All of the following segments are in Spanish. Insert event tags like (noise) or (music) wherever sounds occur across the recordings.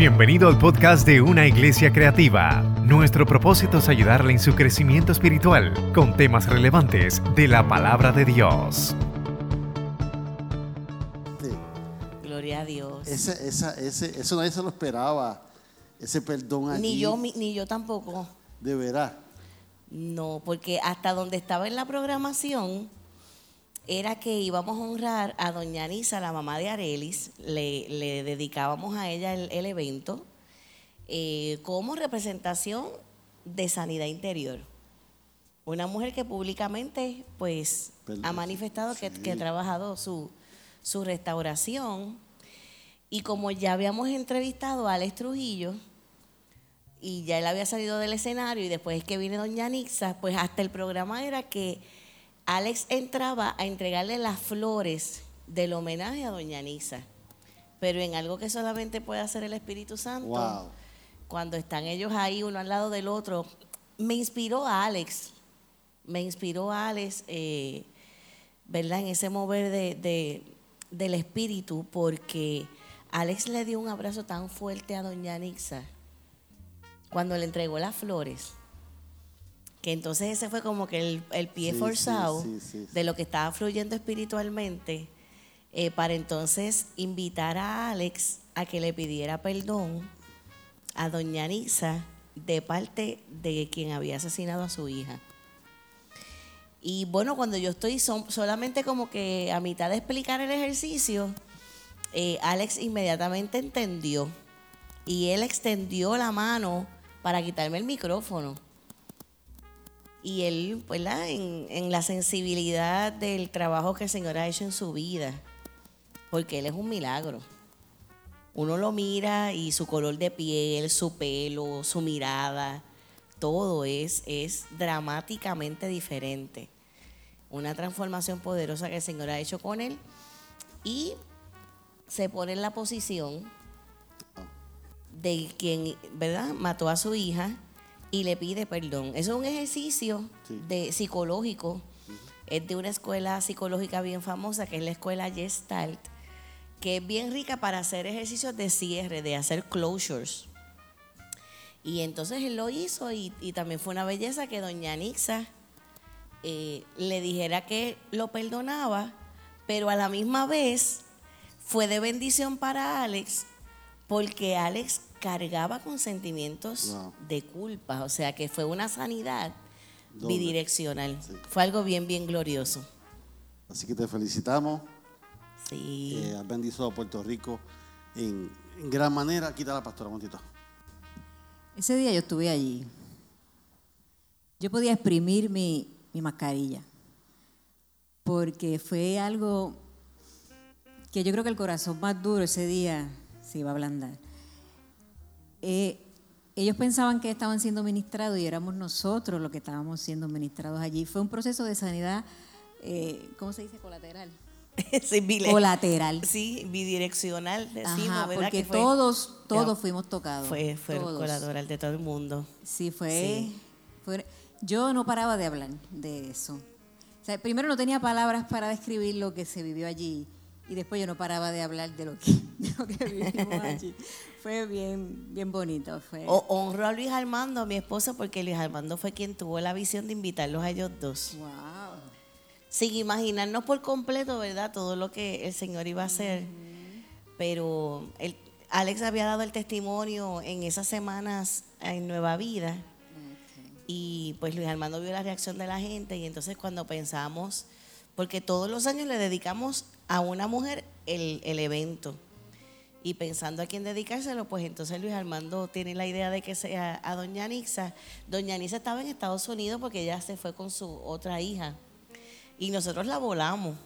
Bienvenido al podcast de Una Iglesia Creativa. Nuestro propósito es ayudarle en su crecimiento espiritual con temas relevantes de la palabra de Dios. Gloria a Dios. Ese, esa, ese, eso nadie se lo esperaba. Ese perdón allí. Ni yo, mi- ni yo tampoco. De veras. No, porque hasta donde estaba en la programación era que íbamos a honrar a doña Anisa, la mamá de Arelis, le, le dedicábamos a ella el, el evento eh, como representación de sanidad interior. Una mujer que públicamente pues Perdón. ha manifestado que, que ha trabajado su, su restauración y como ya habíamos entrevistado a Alex Trujillo, y ya él había salido del escenario y después es que viene doña Nixa, pues hasta el programa era que Alex entraba a entregarle las flores del homenaje a doña Nixa, pero en algo que solamente puede hacer el Espíritu Santo, Wow. cuando están ellos ahí uno al lado del otro, me inspiró a Alex, me inspiró a Alex, eh, ¿verdad? En ese mover de, de- del espíritu, porque Alex le dio un abrazo tan fuerte a doña Nixa cuando le entregó las flores, que entonces ese fue como que el, el pie Sí, forzado sí, sí, sí. de lo que estaba fluyendo espiritualmente, eh, para entonces invitar a Alex a que le pidiera perdón a doña Nisa de parte de quien había asesinado a su hija. Y bueno, cuando yo estoy son- solamente como que a mitad de explicar el ejercicio, eh, Alex inmediatamente entendió y él extendió la mano para quitarme el micrófono. Y él, ¿verdad? En, en la sensibilidad del trabajo que el Señor ha hecho en su vida, porque Él es un milagro. Uno lo mira y su color de piel, su pelo, su mirada, todo es, es dramáticamente diferente. Una transformación poderosa que el Señor ha hecho con Él y se pone en la posición de quien, ¿verdad? Mató a su hija y le pide perdón. Eso es un ejercicio Sí. de psicológico. Es de una escuela psicológica bien famosa, que es la escuela Gestalt, que es bien rica para hacer ejercicios de cierre, de hacer closures. Y entonces él lo hizo y, y también fue una belleza que doña Nixa eh, le dijera que lo perdonaba, pero a la misma vez fue de bendición para Alex porque Alex cargaba con sentimientos Wow. de culpa, o sea que fue una sanidad bidireccional. Sí. Fue algo bien, bien glorioso. Así que te felicitamos. Sí. Eh, has bendecido a Puerto Rico en, en gran manera. Quita la pastora, un momentito. Ese día yo estuve allí. Yo podía exprimir mi, mi mascarilla, porque fue algo que yo creo que el corazón más duro ese día se iba a ablandar. Eh, ellos pensaban que estaban siendo ministrados y éramos nosotros los que estábamos siendo ministrados allí. Fue un proceso de sanidad, eh, ¿cómo se dice? Colateral. (laughs) Sí, Colateral. Sí, bidireccional, decimos, Ajá, ¿verdad? porque que fue- todos, todos Ya. fuimos tocados. Fue, fue todos. colateral de todo el mundo. Sí, fue, Sí. fue- Yo no paraba de hablar de eso. O sea, primero no tenía palabras para describir lo que se vivió allí y después yo no paraba de hablar de lo que, (laughs) de lo que vivimos allí. (laughs) Fue bien, bien bonito. Fue. O- honro a Luis Armando, a mi esposo, porque Luis Armando fue quien tuvo la visión de invitarlos a ellos dos. Wow. Sin imaginarnos por completo, ¿verdad? Todo lo que el Señor iba a hacer. Pero el- Alex había dado el testimonio en esas semanas en Nueva Vida. Y pues Luis Armando vio la reacción de la gente y entonces cuando pensamos, porque todos los años le dedicamos a una mujer el, el evento. Y pensando a quién dedicárselo, pues entonces Luis Armando tiene la idea de que sea a Doña Nixa. Doña Nixa estaba en Estados Unidos porque ella se fue con su otra hija. Y nosotros la volamos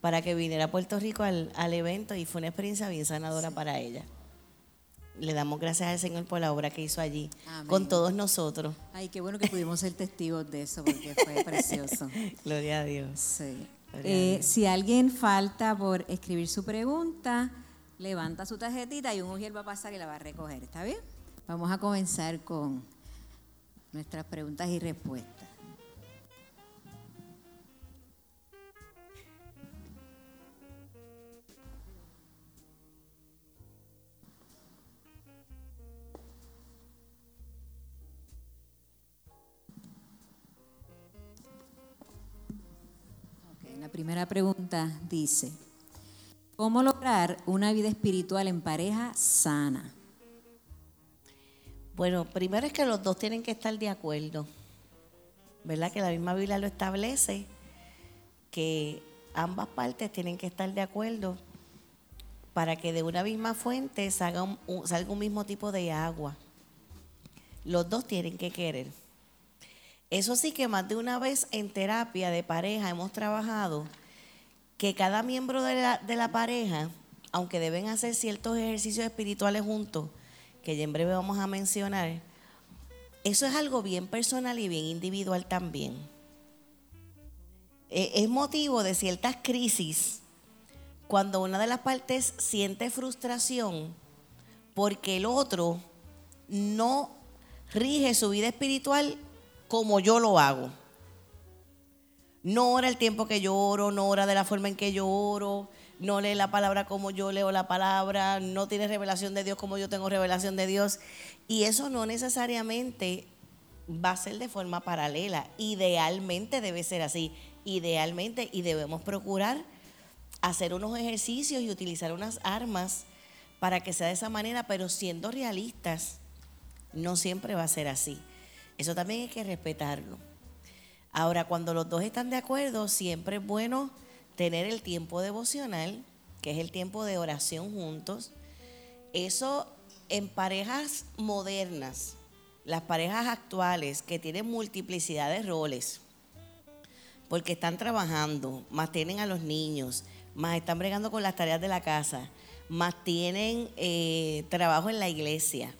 para que viniera a Puerto Rico al, al evento y fue una experiencia bien sanadora para ella. Le damos gracias al Señor por la obra que hizo allí Amén. con todos nosotros. Ay, qué bueno que pudimos ser testigos de eso porque fue (laughs) precioso. Gloria a Dios. Sí. Gloria a Eh, Dios. si alguien falta por escribir su pregunta, levanta su tarjetita y un mujer va a pasar y la va a recoger. ¿Está bien? Vamos a comenzar con nuestras preguntas y respuestas. Primera pregunta dice, ¿cómo lograr una vida espiritual en pareja sana? Bueno, primero es que los dos tienen que estar de acuerdo, ¿verdad? Que la misma Biblia lo establece, que ambas partes tienen que estar de acuerdo para que de una misma fuente salga un, salga un mismo tipo de agua. Los dos tienen que querer. Eso sí que más de una vez en terapia de pareja hemos trabajado que cada miembro de la, de la pareja, aunque deben hacer ciertos ejercicios espirituales juntos, que ya en breve vamos a mencionar, eso es algo bien personal y bien individual también. Eh, Es motivo de ciertas crisis cuando una de las partes siente frustración porque el otro no rige su vida espiritual como yo lo hago. No ora el tiempo que yo oro, no ora de la forma en que yo oro, no lee la palabra como yo leo la palabra, no tiene revelación de Dios como yo tengo revelación de Dios. Y eso no necesariamente va a ser de forma paralela. Idealmente debe ser así. Idealmente y debemos procurar hacer unos ejercicios y utilizar unas armas para que sea de esa manera, pero siendo realistas, no siempre va a ser así. Eso también hay que respetarlo. Ahora, cuando los dos están de acuerdo, siempre es bueno tener el tiempo devocional, que es el tiempo de oración juntos. Eso en parejas modernas, las parejas actuales que tienen multiplicidad de roles, porque están trabajando, más tienen a los niños, más están bregando con las tareas de la casa, más tienen eh, trabajo en la iglesia,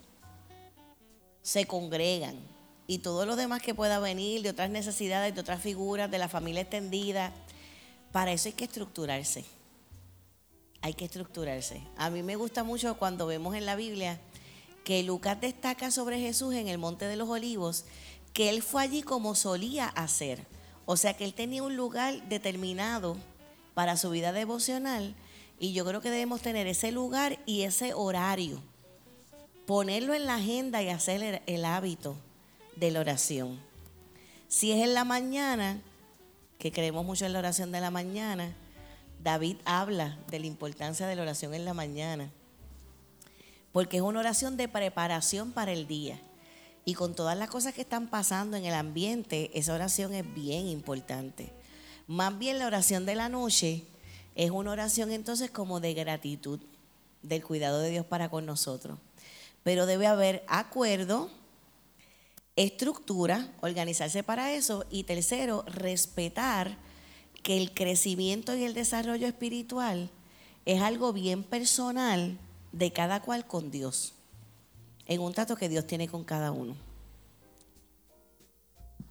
se congregan y todo lo demás que pueda venir de otras necesidades, de otras figuras, de la familia extendida, para eso hay que estructurarse. Hay que estructurarse. A mí me gusta mucho cuando vemos en la Biblia que Lucas destaca sobre Jesús en el Monte de los Olivos, que él fue allí como solía hacer. O sea que él tenía un lugar determinado para su vida devocional y yo creo que debemos tener ese lugar y ese horario ponerlo en la agenda y hacer el, el hábito de la oración. Si es en la mañana, que creemos mucho en la oración de la mañana, David habla de la importancia de la oración en la mañana, porque es una oración de preparación para el día. Y con todas las cosas que están pasando en el ambiente, esa oración es bien importante. Más bien la oración de la noche es una oración entonces como de gratitud del cuidado de Dios para con nosotros pero debe haber acuerdo, estructura, organizarse para eso y tercero, respetar que el crecimiento y el desarrollo espiritual es algo bien personal de cada cual con Dios, en un trato que Dios tiene con cada uno.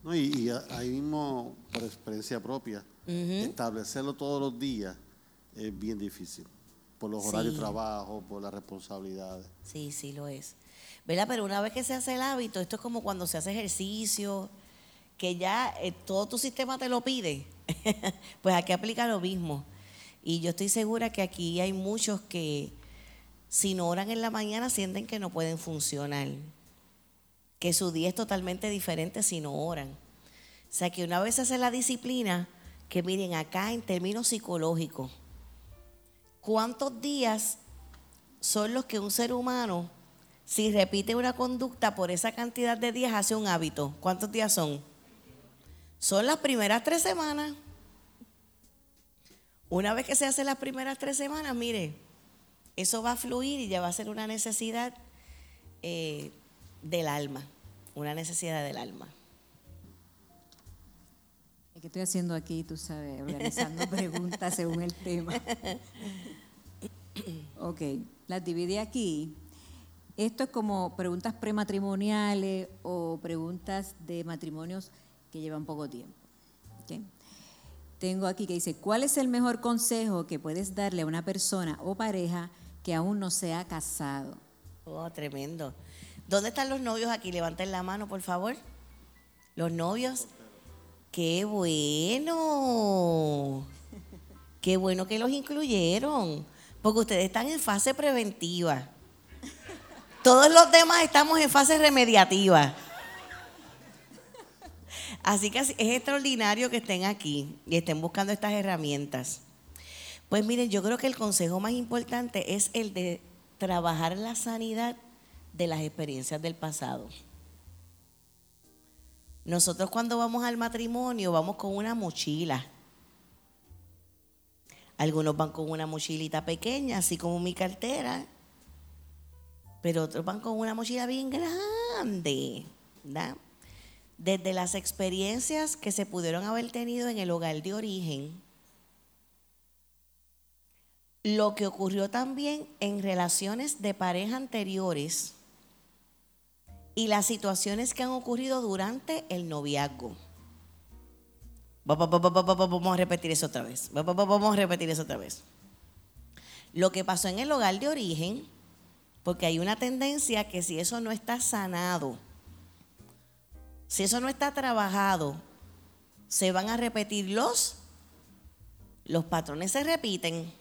No, y, ahí mismo, por experiencia propia, establecerlo todos los días es bien difícil. Por los horarios Sí. de trabajo, por las responsabilidades. Sí, sí lo es. ¿Verdad? Pero una vez que se hace el hábito, esto es como cuando se hace ejercicio, que ya eh, todo tu sistema te lo pide. (laughs) pues aquí aplica lo mismo. Y yo estoy segura que aquí hay muchos que si no oran en la mañana sienten que no pueden funcionar. Que su día es totalmente diferente si no oran. O sea que una vez se hace la disciplina, que miren acá en términos psicológicos, ¿cuántos días son los que un ser humano, si repite una conducta por esa cantidad de días, hace un hábito. ¿Cuántos días son? Son las primeras tres semanas. Una vez que se hace las primeras tres semanas, mire, eso va a fluir y ya va a ser una necesidad eh, del alma, una necesidad del alma. ¿Qué estoy haciendo aquí? Tú sabes, organizando (laughs) preguntas según el tema. Ok, las dividí aquí. Esto es como preguntas prematrimoniales o preguntas de matrimonios que llevan poco tiempo. Tengo aquí que dice, ¿cuál es el mejor consejo que puedes darle a una persona o pareja que aún no se ha casado? Oh, tremendo. ¿Dónde están los novios aquí? Levanten la mano, por favor. Los novios. ¡Qué bueno! ¡Qué bueno que los incluyeron! Porque ustedes están en fase preventiva. Todos los demás estamos en fase remediativa. Así que es extraordinario que estén aquí y estén buscando estas herramientas. Pues miren, yo creo que el consejo más importante es el de trabajar la sanidad de las experiencias del pasado. Nosotros cuando vamos al matrimonio vamos con una mochila. Algunos van con una mochilita pequeña, así como mi cartera, pero otros van con una mochila bien grande. Desde las experiencias que se pudieron haber tenido en el hogar de origen, lo que ocurrió también en relaciones de pareja anteriores y las situaciones que han ocurrido durante el noviazgo. Vamos a repetir eso otra vez. Vamos a repetir eso otra vez. Lo que pasó en el hogar de origen, porque hay una tendencia que si eso no está sanado, si eso no está trabajado, se van a repetir los, los patrones se repiten.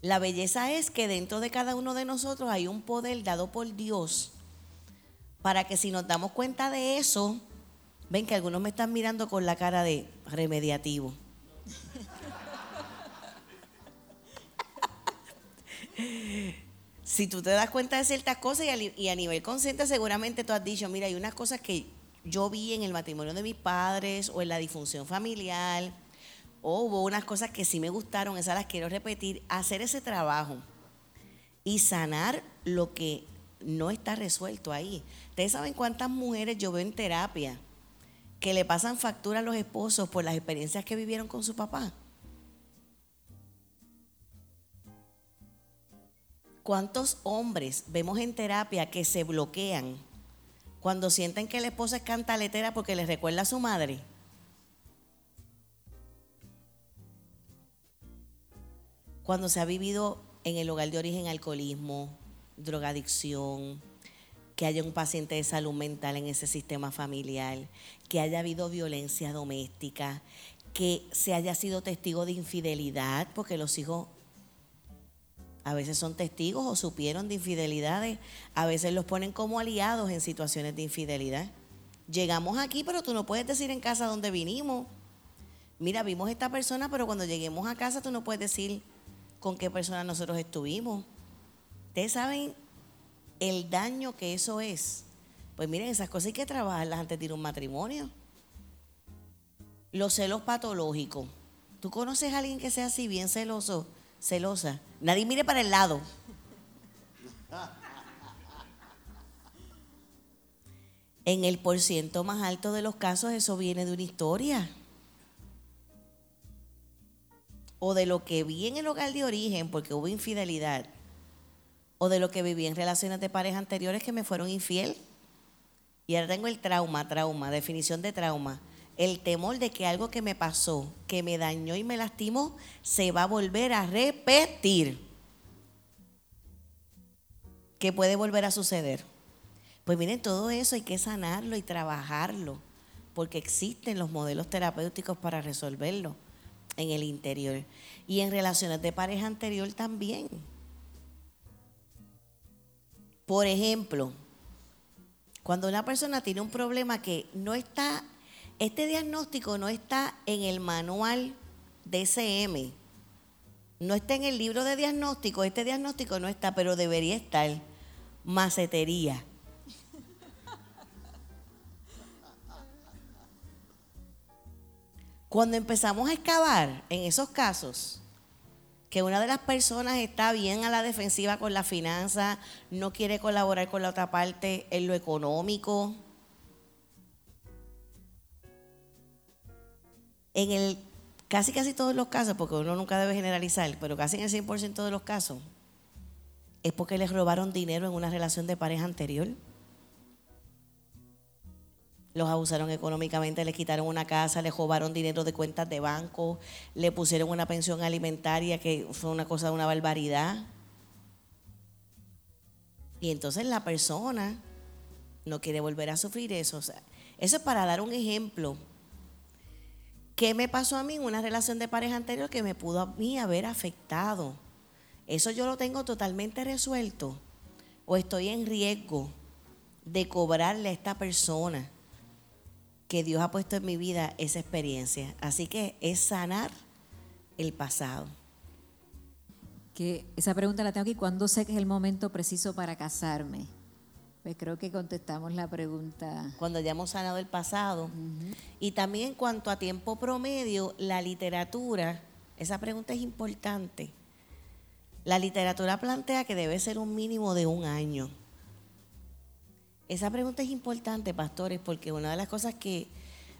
La belleza es que dentro de cada uno de nosotros hay un poder dado por Dios para que si nos damos cuenta de eso, ven que algunos me están mirando con la cara de remediativo. (laughs) si tú te das cuenta de ciertas cosas y a, nivel consciente seguramente tú has dicho, mira, hay unas cosas que yo vi en el matrimonio de mis padres o en la disfunción familiar, o hubo unas cosas que sí me gustaron, esas las quiero repetir, hacer ese trabajo y sanar lo que no está resuelto ahí. Ustedes saben cuántas mujeres yo veo en terapia que le pasan factura a los esposos por las experiencias que vivieron con su papá. ¿Cuántos hombres vemos en terapia que se bloquean cuando sienten que la esposa es cantaletera porque les recuerda a su madre? Cuando se ha vivido en el hogar de origen alcoholismo, drogadicción, que haya un paciente de salud mental en ese sistema familiar, que haya habido violencia doméstica, que se haya sido testigo de infidelidad, porque los hijos a veces son testigos o supieron de infidelidades, a veces los ponen como aliados en situaciones de infidelidad. Llegamos aquí, pero tú no puedes decir en casa dónde vinimos. Mira, vimos esta persona, pero cuando lleguemos a casa tú no puedes decir con qué persona nosotros estuvimos. Ustedes saben el daño que eso es. Pues miren, esas cosas hay que trabajarlas antes de ir a un matrimonio. Los celos patológicos. ¿Tú conoces a alguien que sea así, bien celoso, celosa? Nadie mire para el lado. En el porciento más alto de los casos eso viene de una historia. O de lo que vi en el hogar de origen porque hubo infidelidad o de lo que viví en relaciones de pareja anteriores que me fueron infiel. Y ahora tengo el trauma, trauma, definición de trauma. El temor de que algo que me pasó, que me dañó y me lastimó, se va a volver a repetir. Que puede volver a suceder. Pues miren, todo eso hay que sanarlo y trabajarlo, porque existen los modelos terapéuticos para resolverlo en el interior. Y en relaciones de pareja anterior también. Por ejemplo, cuando una persona tiene un problema que no está, este diagnóstico no está en el manual DCM, no está en el libro de diagnóstico, este diagnóstico no está, pero debería estar, macetería. Cuando empezamos a excavar en esos casos, que una de las personas está bien a la defensiva con la finanza, no quiere colaborar con la otra parte en lo económico. En el casi casi todos los casos, porque uno nunca debe generalizar, pero casi en el 100% de los casos, es porque les robaron dinero en una relación de pareja anterior los abusaron económicamente, les quitaron una casa, les robaron dinero de cuentas de banco, le pusieron una pensión alimentaria que fue una cosa de una barbaridad. Y entonces la persona no quiere volver a sufrir eso. eso es para dar un ejemplo. ¿Qué me pasó a mí en una relación de pareja anterior que me pudo a mí haber afectado? ¿Eso yo lo tengo totalmente resuelto? ¿O estoy en riesgo de cobrarle a esta persona? que Dios ha puesto en mi vida esa experiencia. Así que es sanar el pasado. Que esa pregunta la tengo aquí, ¿cuándo sé que es el momento preciso para casarme? Pues creo que contestamos la pregunta. Cuando ya hemos sanado el pasado. Y también en cuanto a tiempo promedio, la literatura, esa pregunta es importante. La literatura plantea que debe ser un mínimo de un año. Esa pregunta es importante, pastores, porque una de las cosas que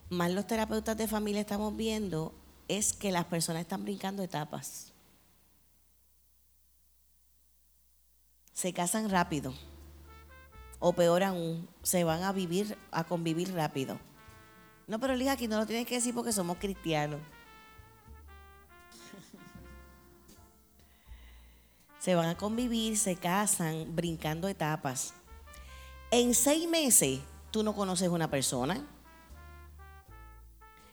más los terapeutas de familia estamos viendo es que las personas están brincando etapas. Se casan rápido. O peor aún, se van a vivir, a convivir rápido. No, pero Lija, aquí no lo tienes que decir porque somos cristianos. (laughs) Se van a convivir, se casan, brincando etapas. En seis meses tú no conoces una persona.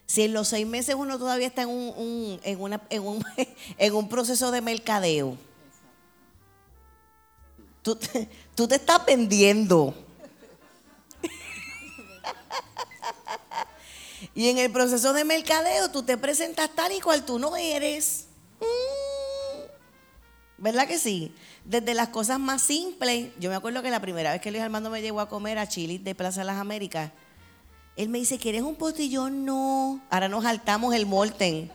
Si en los seis meses uno todavía está en un, en una, en un, (laughs) en un proceso de mercadeo, tú, tú te estás vendiendo. Y en el proceso de mercadeo tú te presentas tal y cual tú no eres. Mm. ¿Verdad que sí? Desde las cosas más simples. Yo me acuerdo que la primera vez que Luis Armando me llevó a comer a Chile de Plaza de las Américas, él me dice, ¿quieres un postillón? No. Ahora nos saltamos el molten.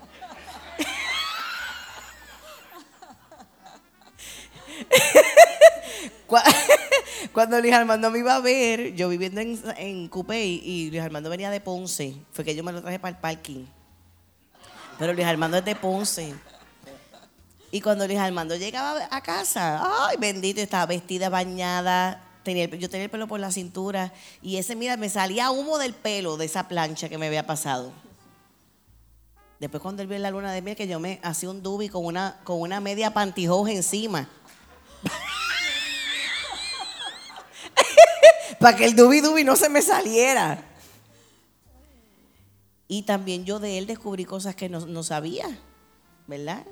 (laughs) Cua- (laughs) Cuando Luis Armando me iba a ver, yo viviendo en, en y Luis Armando venía de Ponce, fue que yo me lo traje para el parking. Pero Luis Armando es de Ponce. Y cuando Luis Armando llegaba a casa, ay, bendito, estaba vestida, bañada. Tenía yo tenía el pelo por la cintura. Y ese, mira, me salía humo del pelo de esa plancha que me había pasado. Después cuando él vio la luna de miel, que yo me hacía un dubi con una, con una media pantyhose encima. Para que el dubi dubi no se me saliera. Y también yo de él descubrí cosas que no, no sabía, ¿verdad?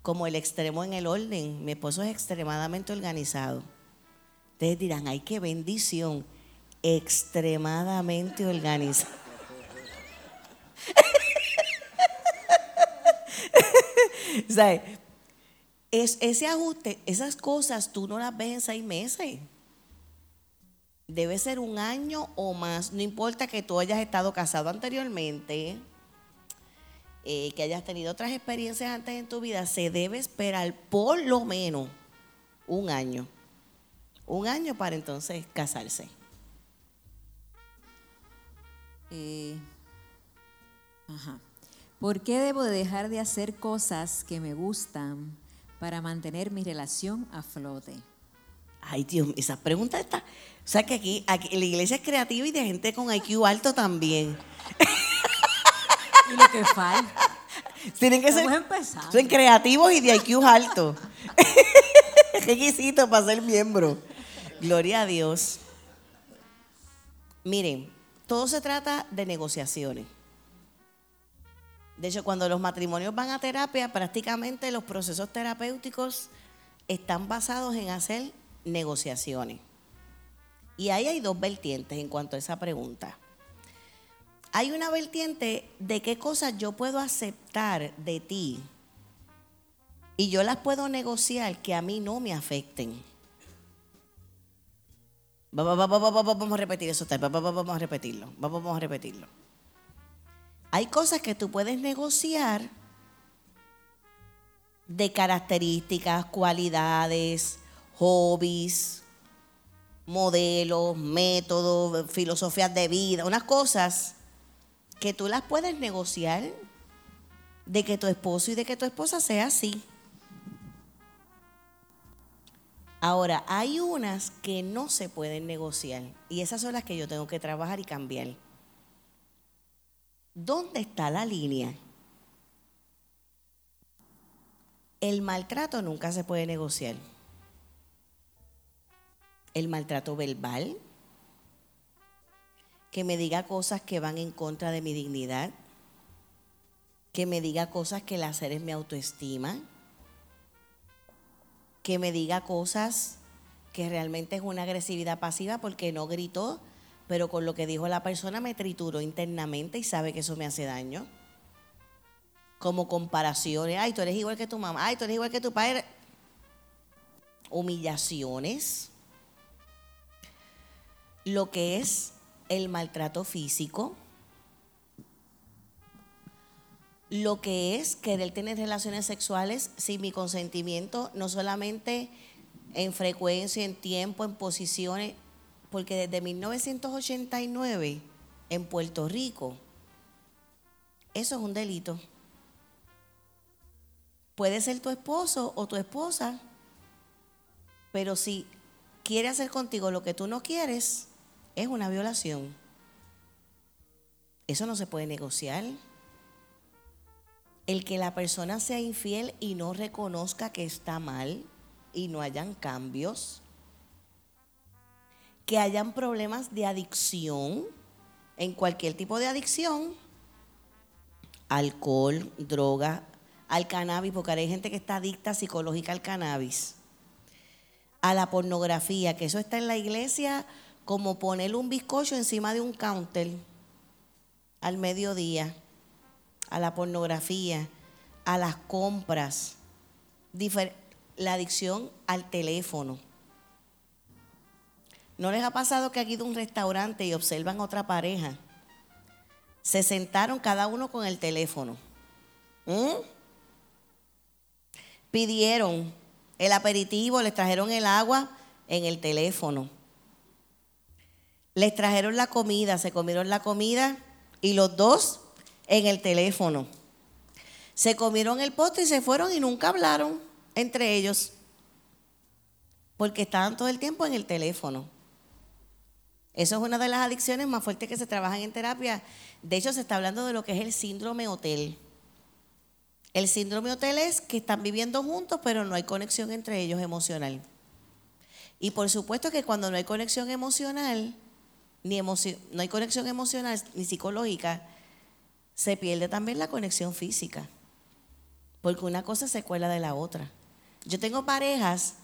Como el extremo en el orden. Mi esposo es extremadamente organizado. Ustedes dirán, ay, qué bendición. Extremadamente organizado. (laughs) ¿Sabes? Es, ese ajuste, esas cosas tú no las ves en seis meses. Debe ser un año o más. No importa que tú hayas estado casado anteriormente, eh, que hayas tenido otras experiencias antes en tu vida, se debe esperar por lo menos un año. Un año para entonces casarse. Eh, ajá. ¿Por qué debo de dejar de hacer cosas que me gustan para mantener mi relación a flote? Ay, Dios, mío, esa pregunta está. O sea que aquí, aquí la iglesia es creativa y de gente con IQ alto también. Y lo que falta. Tienen que ser. Estamos empezando. Son creativos y de IQ alto. (laughs) Requisito para ser miembro. Gloria a Dios. Miren, todo se trata de negociaciones. De hecho, cuando los matrimonios van a terapia, prácticamente los procesos terapéuticos están basados en hacer negociaciones. Y ahí hay dos vertientes en cuanto a esa pregunta. Hay una vertiente de qué cosas yo puedo aceptar de ti y yo las puedo negociar que a mí no me afecten. Va- va- va- va- va- va- Vamos a repetir eso, vamos a repetirlo, va- vamos a repetirlo. Hay cosas que tú puedes negociar de características, cualidades, hobbies, modelos, métodos, filosofías de vida, unas cosas que tú las puedes negociar de que tu esposo y de que tu esposa sea así. Ahora, hay unas que no se pueden negociar y esas son las que yo tengo que trabajar y cambiar. ¿Dónde está la línea? El maltrato nunca se puede negociar. El maltrato verbal, que me diga cosas que van en contra de mi dignidad, que me diga cosas que laceren mi autoestima, que me diga cosas que realmente es una agresividad pasiva porque no gritó, pero con lo que dijo la persona me trituró internamente y sabe que eso me hace daño. Como comparaciones, ay, tú eres igual que tu mamá, ay, tú eres igual que tu padre. Humillaciones. Lo que es el maltrato físico. Lo que es querer tener relaciones sexuales sin mi consentimiento, no solamente en frecuencia, en tiempo, en posiciones, porque desde 1989 en Puerto Rico, eso es un delito. Puede ser tu esposo o tu esposa, pero si quiere hacer contigo lo que tú no quieres, es una violación. Eso no se puede negociar. El que la persona sea infiel y no reconozca que está mal y no hayan cambios, que hayan problemas de adicción, en cualquier tipo de adicción, alcohol, droga, al cannabis, porque hay gente que está adicta psicológica al cannabis, a la pornografía, que eso está en la iglesia como ponerle un bizcocho encima de un counter al mediodía, a la pornografía, a las compras, la adicción al teléfono ¿No les ha pasado que aquí de un restaurante y observan otra pareja? Se sentaron cada uno con el teléfono. Pidieron el aperitivo, les trajeron el agua en el teléfono. Les trajeron la comida, se comieron la comida y los dos en el teléfono. Se comieron el postre y se fueron y nunca hablaron entre ellos porque estaban todo el tiempo en el teléfono. Eso es una de las adicciones más fuertes que se trabajan en terapia. De hecho, se está hablando de lo que es el síndrome hotel. El síndrome hotel es que están viviendo juntos, pero no hay conexión entre ellos emocional. Y por supuesto que cuando no hay conexión emocional, ni no hay conexión emocional ni psicológica, se pierde también la conexión física. Porque una cosa se cuela de la otra. Yo tengo parejas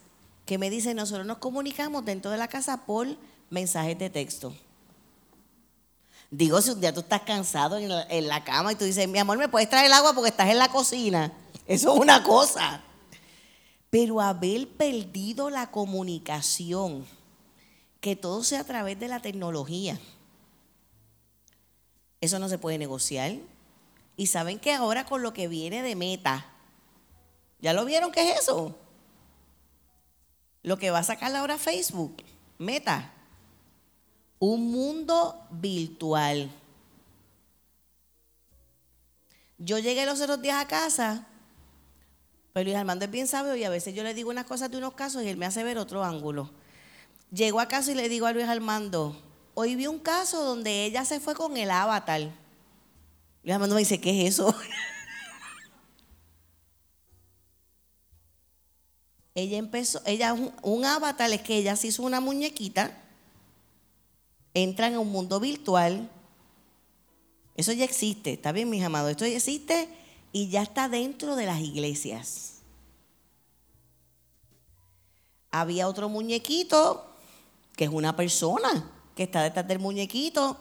que me dicen, nosotros nos comunicamos dentro de la casa por mensajes de texto. Digo, si un día tú estás cansado en la, cama y tú dices, mi amor, ¿me puedes traer el agua porque estás en la cocina? Eso es una cosa. Pero haber perdido la comunicación, que todo sea a través de la tecnología, eso no se puede negociar. Y saben que ahora con lo que viene de meta, ¿ya lo vieron qué es eso? Lo que va a sacar ahora Facebook, meta un mundo virtual. Yo llegué los otros días a casa, pero Luis Armando es bien sabio y a veces yo le digo unas cosas de unos casos y él me hace ver otro ángulo. Llego a casa y le digo a Luis Armando, hoy vi un caso donde ella se fue con el avatar. Luis Armando me dice, ¿qué es eso? (laughs) ella empezó, ella, un avatar es que ella se hizo una muñequita entran a un mundo virtual. Eso ya existe, está bien, mis amados, esto ya existe y ya está dentro de las iglesias. Había otro muñequito, que es una persona que está detrás del muñequito,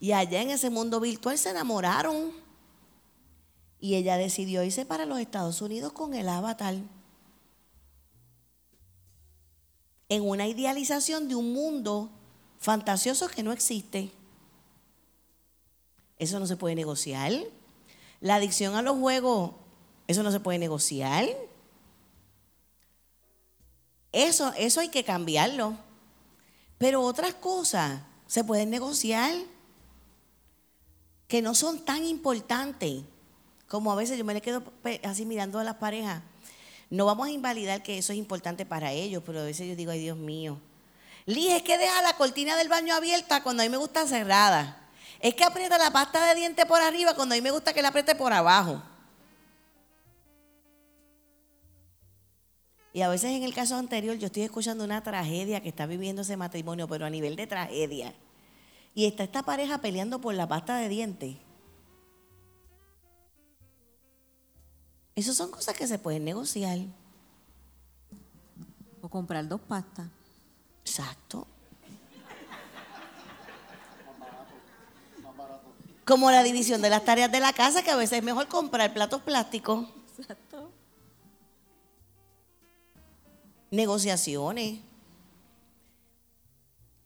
y allá en ese mundo virtual se enamoraron. Y ella decidió irse para los Estados Unidos con el avatar. En una idealización de un mundo fantasioso que no existe. Eso no se puede negociar. La adicción a los juegos, eso no se puede negociar. Eso, eso hay que cambiarlo. Pero otras cosas se pueden negociar que no son tan importantes como a veces yo me le quedo así mirando a las parejas. No vamos a invalidar que eso es importante para ellos, pero a veces yo digo, ay Dios mío, Liz, es que deja la cortina del baño abierta cuando a mí me gusta cerrada. Es que aprieta la pasta de diente por arriba cuando a mí me gusta que la apriete por abajo. Y a veces en el caso anterior yo estoy escuchando una tragedia que está viviendo ese matrimonio, pero a nivel de tragedia. Y está esta pareja peleando por la pasta de diente. Esas son cosas que se pueden negociar. O comprar dos pastas. Exacto. Como la división de las tareas de la casa, que a veces es mejor comprar platos plásticos. Negociaciones.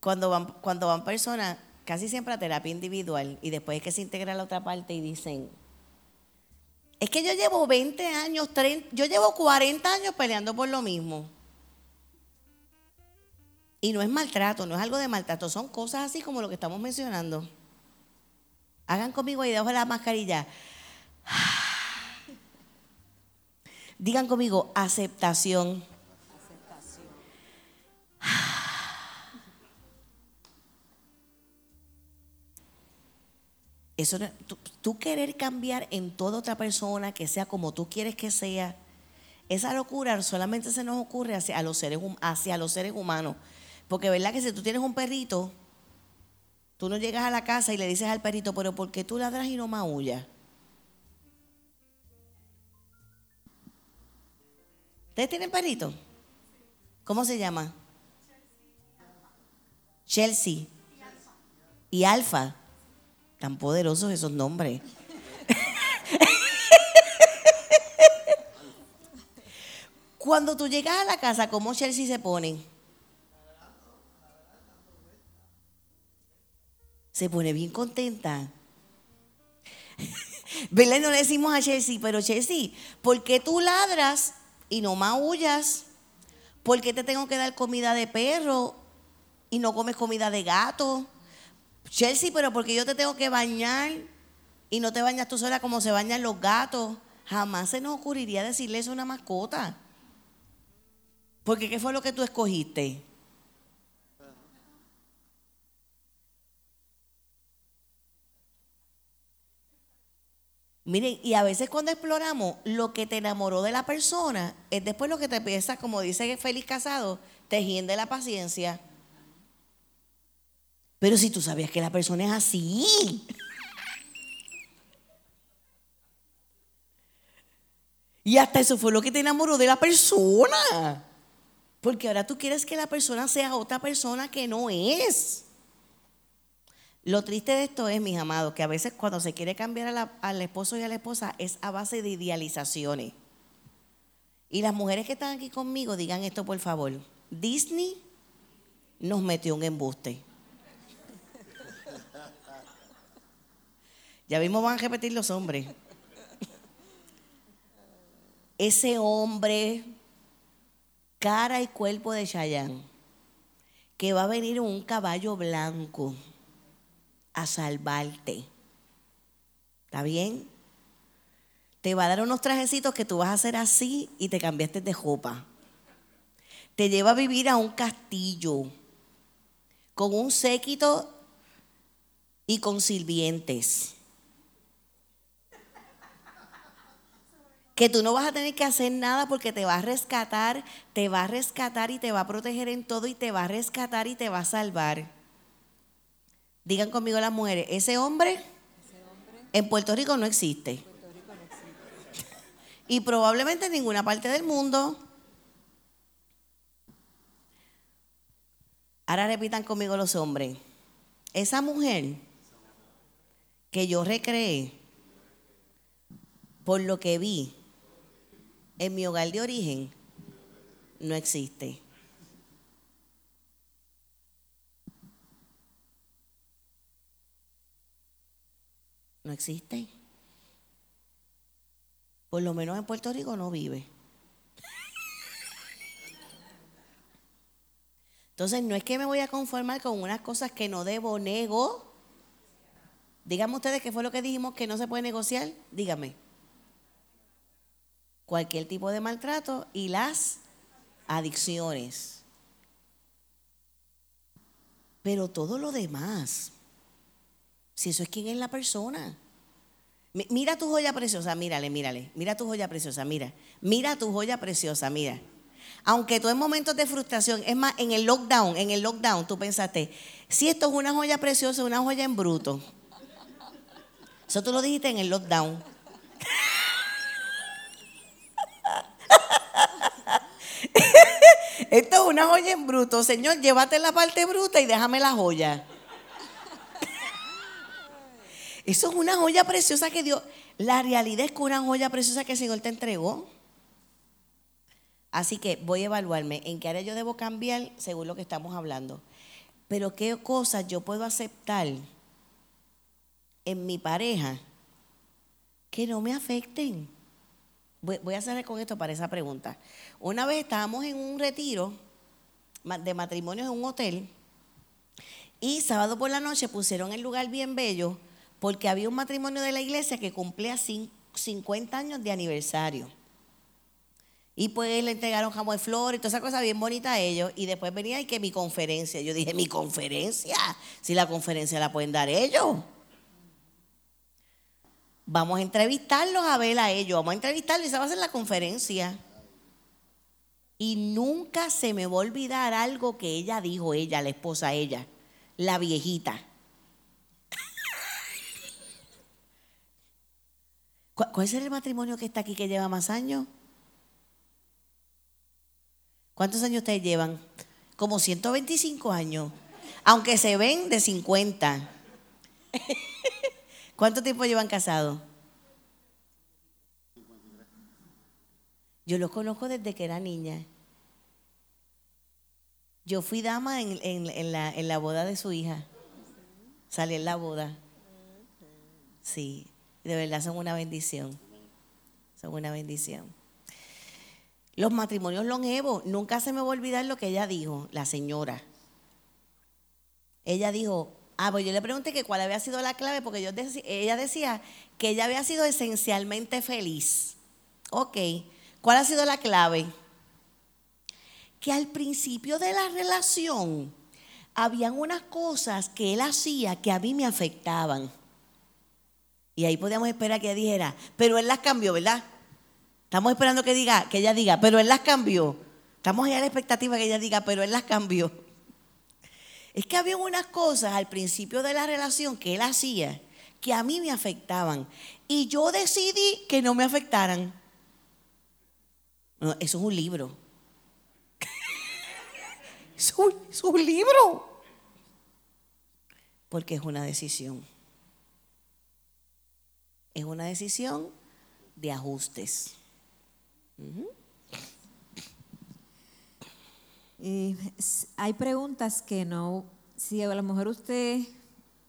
Cuando van, cuando van personas, casi siempre a terapia individual, y después es que se integra la otra parte y dicen, es que yo llevo 20 años, 30, yo llevo 40 años peleando por lo mismo. Y no es maltrato, no es algo de maltrato, son cosas así como lo que estamos mencionando. Hagan conmigo ahí debajo de la mascarilla. (sighs) Digan conmigo, aceptación. Eso, tú, querer cambiar en toda otra persona que sea como tú quieres que sea, esa locura solamente se nos ocurre hacia los seres, hacia los seres humanos. Porque verdad que si tú tienes un perrito, tú no llegas a la casa y le dices al perrito, pero ¿por qué tú ladras y no maullas? ¿Ustedes tienen perrito? ¿Cómo se llama? Chelsea. Y Alfa. Tan poderosos esos nombres. Cuando tú llegas a la casa, ¿cómo Chelsea se pone? se pone bien contenta. ¿Verdad? No le decimos a Chelsea, pero Chelsea, ¿por qué tú ladras y no maullas? ¿Por qué te tengo que dar comida de perro y no comes comida de gato? Chelsea, pero ¿por qué yo te tengo que bañar y no te bañas tú sola como se bañan los gatos? Jamás se nos ocurriría decirle eso a una mascota. Porque ¿qué fue lo que tú escogiste? Miren, y a veces cuando exploramos lo que te enamoró de la persona, es después lo que te empieza, como dice Félix Casado, te hiende la paciencia. Pero si tú sabías que la persona es así. Y hasta eso fue lo que te enamoró de la persona. Porque ahora tú quieres que la persona sea otra persona que no es. Lo triste de esto es, mis amados, que a veces cuando se quiere cambiar al esposo y a la esposa es a base de idealizaciones. Y las mujeres que están aquí conmigo, digan esto por favor. Disney nos metió un embuste. Ya mismo van a repetir los hombres. Ese hombre, cara y cuerpo de Chayán, que va a venir en un caballo blanco a salvarte. ¿Está bien? Te va a dar unos trajecitos que tú vas a hacer así y te cambiaste de jopa. Te lleva a vivir a un castillo con un séquito y con sirvientes. Que tú no vas a tener que hacer nada porque te va a rescatar, te va a rescatar y te va a proteger en todo y te va a rescatar y te va a salvar. Digan conmigo las mujeres, ese hombre, en Puerto Rico no existe. y probablemente en ninguna parte del mundo. Ahora repitan conmigo los hombres. Esa mujer que yo recreé por lo que vi en mi hogar de origen no existe. No existe. Por lo menos en Puerto Rico no vive. Entonces, no es que me voy a conformar con unas cosas que no debo, nego. Díganme ustedes qué fue lo que dijimos que no se puede negociar. Dígame. Cualquier tipo de maltrato y las adicciones. Pero todo lo demás si eso es quién es la persona. Mira tu joya preciosa, mírale, mírale. Mira tu joya preciosa, mira. Mira tu joya preciosa, mira. Aunque tú en momentos de frustración, es más, en el lockdown, en el lockdown, tú pensaste, si esto es una joya preciosa, una joya en bruto. Eso tú lo dijiste en el lockdown. Esto es una joya en bruto. Señor, llévate la parte bruta y déjame la joya. Eso es una joya preciosa que Dios, la realidad es que una joya preciosa que el Señor te entregó. Así que voy a evaluarme en qué área yo debo cambiar según lo que estamos hablando. Pero qué cosas yo puedo aceptar en mi pareja que no me afecten. Voy, a hacer con esto para esa pregunta. Una vez estábamos en un retiro de matrimonios en un hotel y sábado por la noche pusieron el lugar bien bello porque había un matrimonio de la iglesia que cumplía 50 años de aniversario. Y pues le entregaron jamón de flor y toda esa cosa bien bonita a ellos. Y después venía y que mi conferencia. Yo dije, ¿mi conferencia? Si la conferencia la pueden dar ellos. Vamos a entrevistarlos a ver a ellos. Vamos a entrevistarlos se va a hacer la conferencia. Y nunca se me va a olvidar algo que ella dijo, ella, la esposa, ella, la viejita. (laughs) ¿Cuál es el matrimonio que está aquí que lleva más años? ¿Cuántos años ustedes llevan? Como 125 años. Aunque se ven de 50. ¿Cuánto tiempo llevan casados? Yo los conozco desde que era niña. Yo fui dama en, la, en la boda de su hija. Salí en la boda. Sí, de verdad son una bendición. Son una bendición. Los matrimonios longevos, nunca se me va a olvidar lo que ella dijo, la señora. Ella dijo, ah, pues yo le pregunté que cuál había sido la clave, porque yo ella decía que ella había sido esencialmente feliz. Ok, ¿cuál ha sido la clave? Que al principio de la relación habían unas cosas que él hacía que a mí me afectaban. Y ahí podíamos esperar que dijera, pero él las cambió, ¿verdad? Estamos esperando que diga, que ella diga, pero él las cambió. Estamos ahí a la expectativa que ella diga, pero él las cambió. Es que había unas cosas al principio de la relación que él hacía que a mí me afectaban. Y yo decidí que no me afectaran. eso es un libro. (laughs) es un libro. Porque es una decisión. Es una decisión de ajustes hay preguntas que no, si a lo mejor usted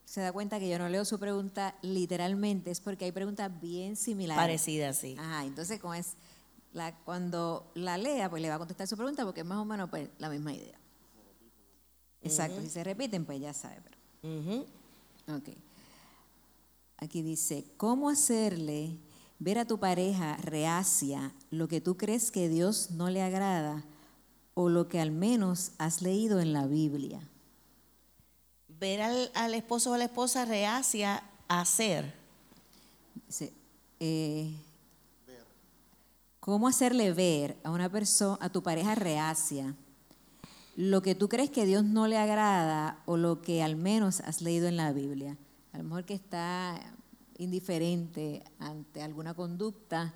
se da cuenta que yo no leo su pregunta literalmente, es porque hay preguntas bien similares. Parecidas, sí. Ajá, entonces como es, la, cuando la lea, pues le va a contestar su pregunta porque es más o menos pues, la misma idea. Exacto, si se repiten, pues ya sabe. Pero. Ok. Aquí dice, ¿cómo hacerle ver a tu pareja reacia lo que tú crees que Dios no le agrada o lo que al menos has leído en la Biblia. Ver al, esposo o a la esposa reacia a hacer. Eh, ¿Cómo hacerle ver a una persona, a tu pareja reacia, lo que tú crees que Dios no le agrada o lo que al menos has leído en la Biblia? A lo mejor que está indiferente ante alguna conducta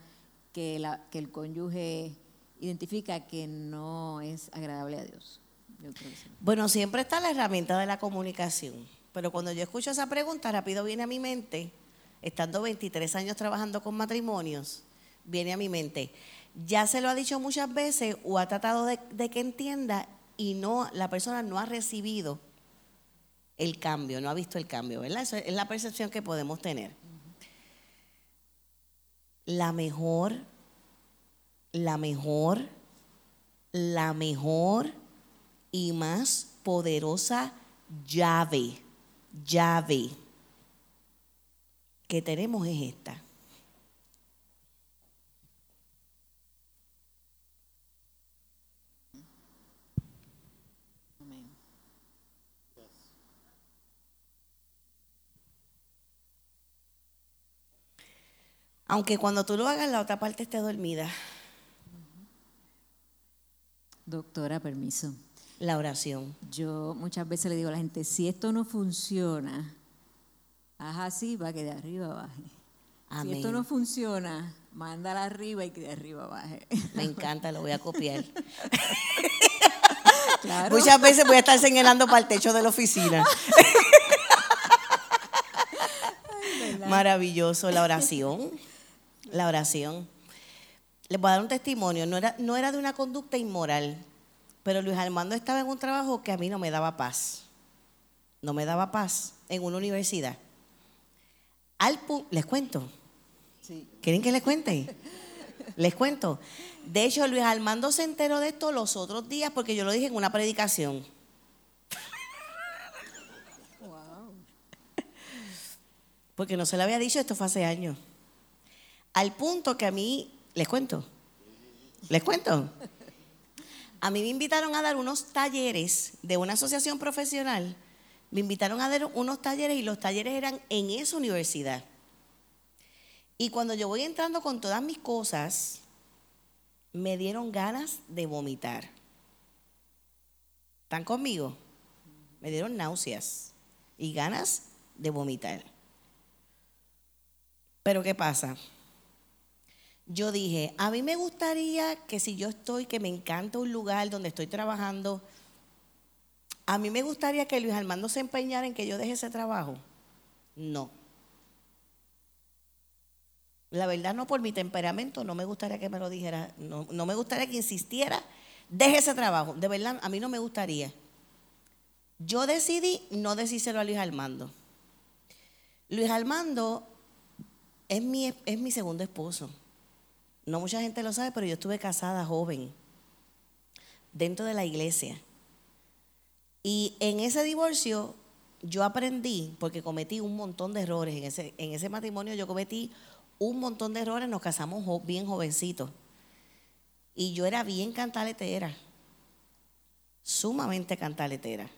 que, la, que el cónyuge identifica que no es agradable a Dios. Bueno, siempre está la herramienta de la comunicación, pero cuando yo escucho esa pregunta, rápido viene a mi mente, estando 23 años trabajando con matrimonios, viene a mi mente, ya se lo ha dicho muchas veces o ha tratado de, de que entienda y no la persona no ha recibido el cambio, no ha visto el cambio, ¿verdad? Esa es la percepción que podemos tener la mejor, la mejor, la mejor y más poderosa llave, llave que tenemos es esta. Aunque cuando tú lo hagas, la otra parte esté dormida. Doctora, permiso. La oración. Yo muchas veces le digo a la gente, si esto no funciona, haz así para que de arriba baje. Si esto no funciona, mándala arriba y que de arriba baje. Me encanta, lo voy a copiar. (laughs) Muchas veces voy a estar señalando para el techo de la oficina. (laughs) Maravilloso, la oración. La oración. Les voy a dar un testimonio. No era, no era de una conducta inmoral, pero Luis Armando estaba en un trabajo que a mí no me daba paz. No me daba paz en una universidad. Al les cuento. ¿Quieren que les cuente? (laughs) Les cuento. De hecho, Luis Armando se enteró de esto los otros días porque yo lo dije en una predicación. Porque no se le había dicho, esto fue hace años. Al punto que a mí, les cuento, les cuento. A mí me invitaron a dar unos talleres de una asociación profesional. Me invitaron a dar unos talleres y los talleres eran en esa universidad. Y cuando yo voy entrando con todas mis cosas, me dieron ganas de vomitar. ¿Están conmigo? Me dieron náuseas y ganas de vomitar. Pero ¿qué pasa? Yo dije, a mí me gustaría que si yo estoy, que me encanta un lugar donde estoy trabajando, a mí me gustaría que Luis Armando se empeñara en que yo deje ese trabajo. No. La verdad no por mi temperamento, no me gustaría que me lo dijera, no, no me gustaría que insistiera, deje ese trabajo. De verdad, a mí no me gustaría. Yo decidí no decírselo a Luis Armando. Luis Armando es mi, es mi segundo esposo. No mucha gente lo sabe, pero yo estuve casada joven, dentro de la iglesia. Y en ese divorcio yo aprendí, porque cometí un montón de errores, en ese, en ese matrimonio yo cometí un montón de errores, nos casamos bien jovencitos. Y yo era bien cantaletera, sumamente cantaletera.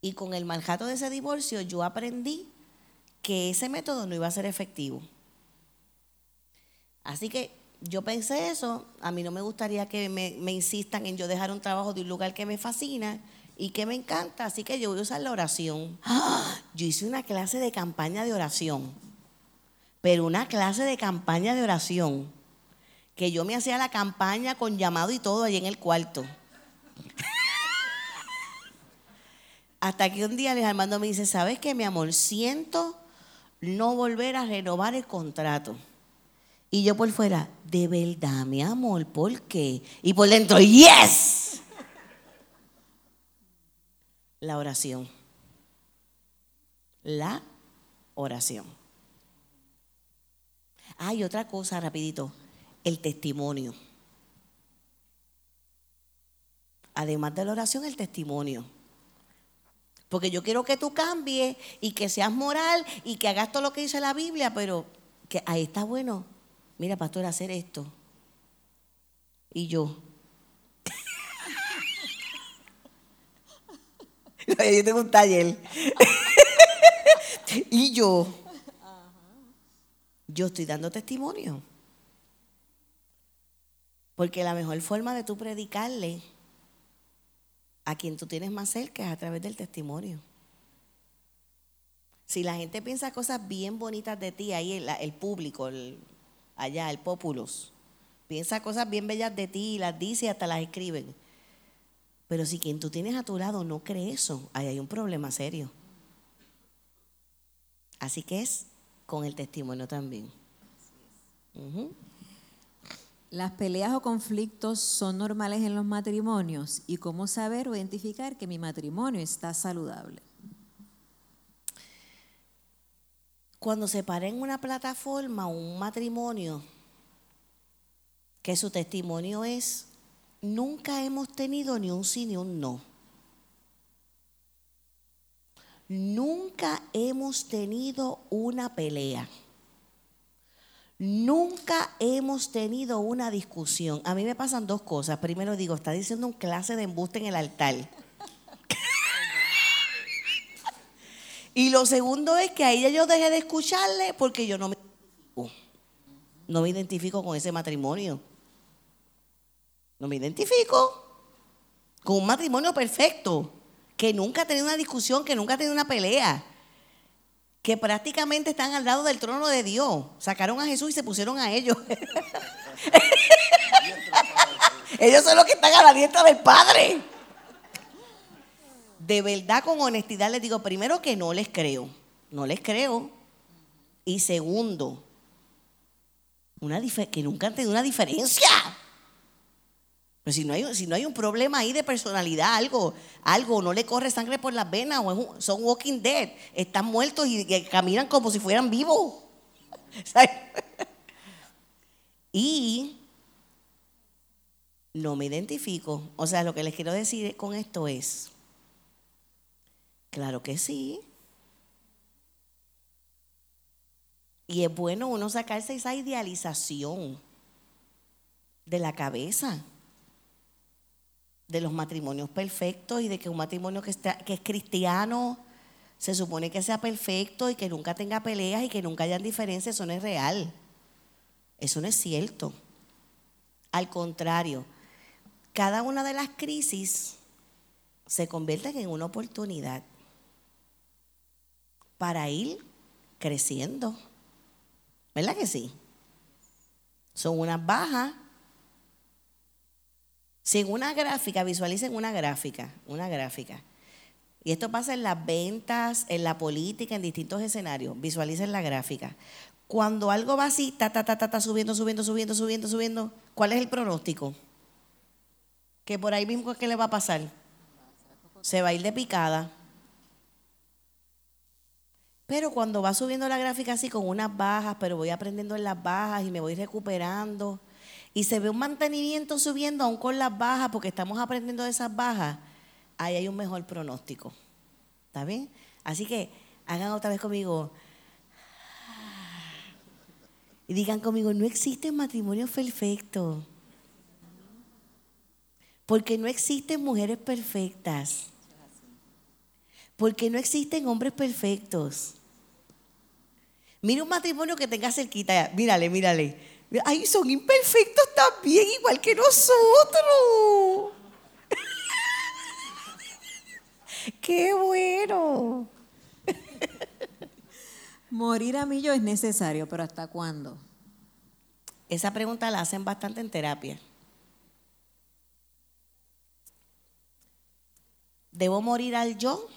Y con el maljato de ese divorcio yo aprendí que ese método no iba a ser efectivo. Así que yo pensé eso, a mí no me gustaría que me, insistan en yo dejar un trabajo de un lugar que me fascina y que me encanta, así que yo voy a usar la oración. (gasps) Yo hice una clase de campaña de oración, pero una clase de campaña de oración, que yo me hacía la campaña con llamado y todo allí en el cuarto. (laughs) Hasta que un día les Armando me dice, ¿sabes qué, mi amor? Siento no volver a renovar el contrato. Y yo por fuera, de verdad, mi amor, ¿por qué? Y por dentro, yes. La oración. La oración. Hay otra cosa, rapidito, el testimonio. Además de la oración, el testimonio. Porque yo quiero que tú cambies y que seas moral y que hagas todo lo que dice la Biblia, pero que ahí está bueno. Mira, pastor, hacer esto. Y yo. (laughs) yo tengo un taller. (laughs) y yo. Yo estoy dando testimonio. Porque la mejor forma de tú predicarle a quien tú tienes más cerca es a través del testimonio. Si la gente piensa cosas bien bonitas de ti, ahí el, público, allá, el populus, piensa cosas bien bellas de ti las dice y hasta las escriben. Pero si quien tú tienes a tu lado no cree eso, ahí hay un problema serio. Así que es con el testimonio también. Las peleas o conflictos son normales en los matrimonios y cómo saber o identificar que mi matrimonio está saludable. Cuando se para en una plataforma un matrimonio, que su testimonio es, nunca hemos tenido ni un sí ni un no. Nunca hemos tenido una pelea. Nunca hemos tenido una discusión. A mí me pasan dos cosas. Primero digo, está diciendo un clase de embuste en el altar. Y lo segundo es que a ella yo dejé de escucharle porque yo no me no me identifico con ese matrimonio. No me identifico con un matrimonio perfecto, que nunca ha tenido una discusión, que nunca ha tenido una pelea que prácticamente están al lado del trono de Dios. Sacaron a Jesús y se pusieron a ellos. (laughs) ellos son los que están a la diestra del Padre. De verdad, con honestidad les digo, primero que no les creo. No les creo. Y segundo, una que nunca han tenido una diferencia. Pero si no, hay, si no hay un problema ahí de personalidad, algo, algo, no le corre sangre por las venas, o son walking dead, están muertos y, y caminan como si fueran vivos. (laughs) y no me identifico. O sea, lo que les quiero decir con esto es, claro que sí. Y es bueno uno sacarse esa idealización de la cabeza de los matrimonios perfectos y de que un matrimonio que, está, es cristiano se supone que sea perfecto y que nunca tenga peleas y que nunca hayan diferencias. Eso no es real. Eso no es cierto. Al contrario, cada una de las crisis se convierten en una oportunidad para ir creciendo. ¿Verdad que sí? Son unas bajas. Si en una gráfica, visualicen una gráfica, una gráfica. Y esto pasa en las ventas, en la política, en distintos escenarios. Visualicen la gráfica. Cuando algo va así, ta, ta, ta, ta, ta, subiendo, subiendo, subiendo, subiendo, subiendo, ¿cuál es el pronóstico? Que por ahí mismo, ¿qué le va a pasar? Se va a ir de picada. Pero cuando va subiendo la gráfica así con unas bajas, pero voy aprendiendo en las bajas y me voy recuperando, y se ve un mantenimiento subiendo aún con las bajas, porque estamos aprendiendo de esas bajas, ahí hay un mejor pronóstico. ¿Está bien? Así que hagan otra vez conmigo. Y digan conmigo, no existe matrimonio perfecto. Porque no existen mujeres perfectas. Porque no existen hombres perfectos. Mira un matrimonio que tenga cerquita. Mírale, mírale. Ay, son imperfectos también, igual que nosotros. (laughs) ¡Qué bueno! (laughs) Morir a mí yo es necesario, pero ¿hasta cuándo? Esa pregunta la hacen bastante en terapia. ¿Debo morir al yo?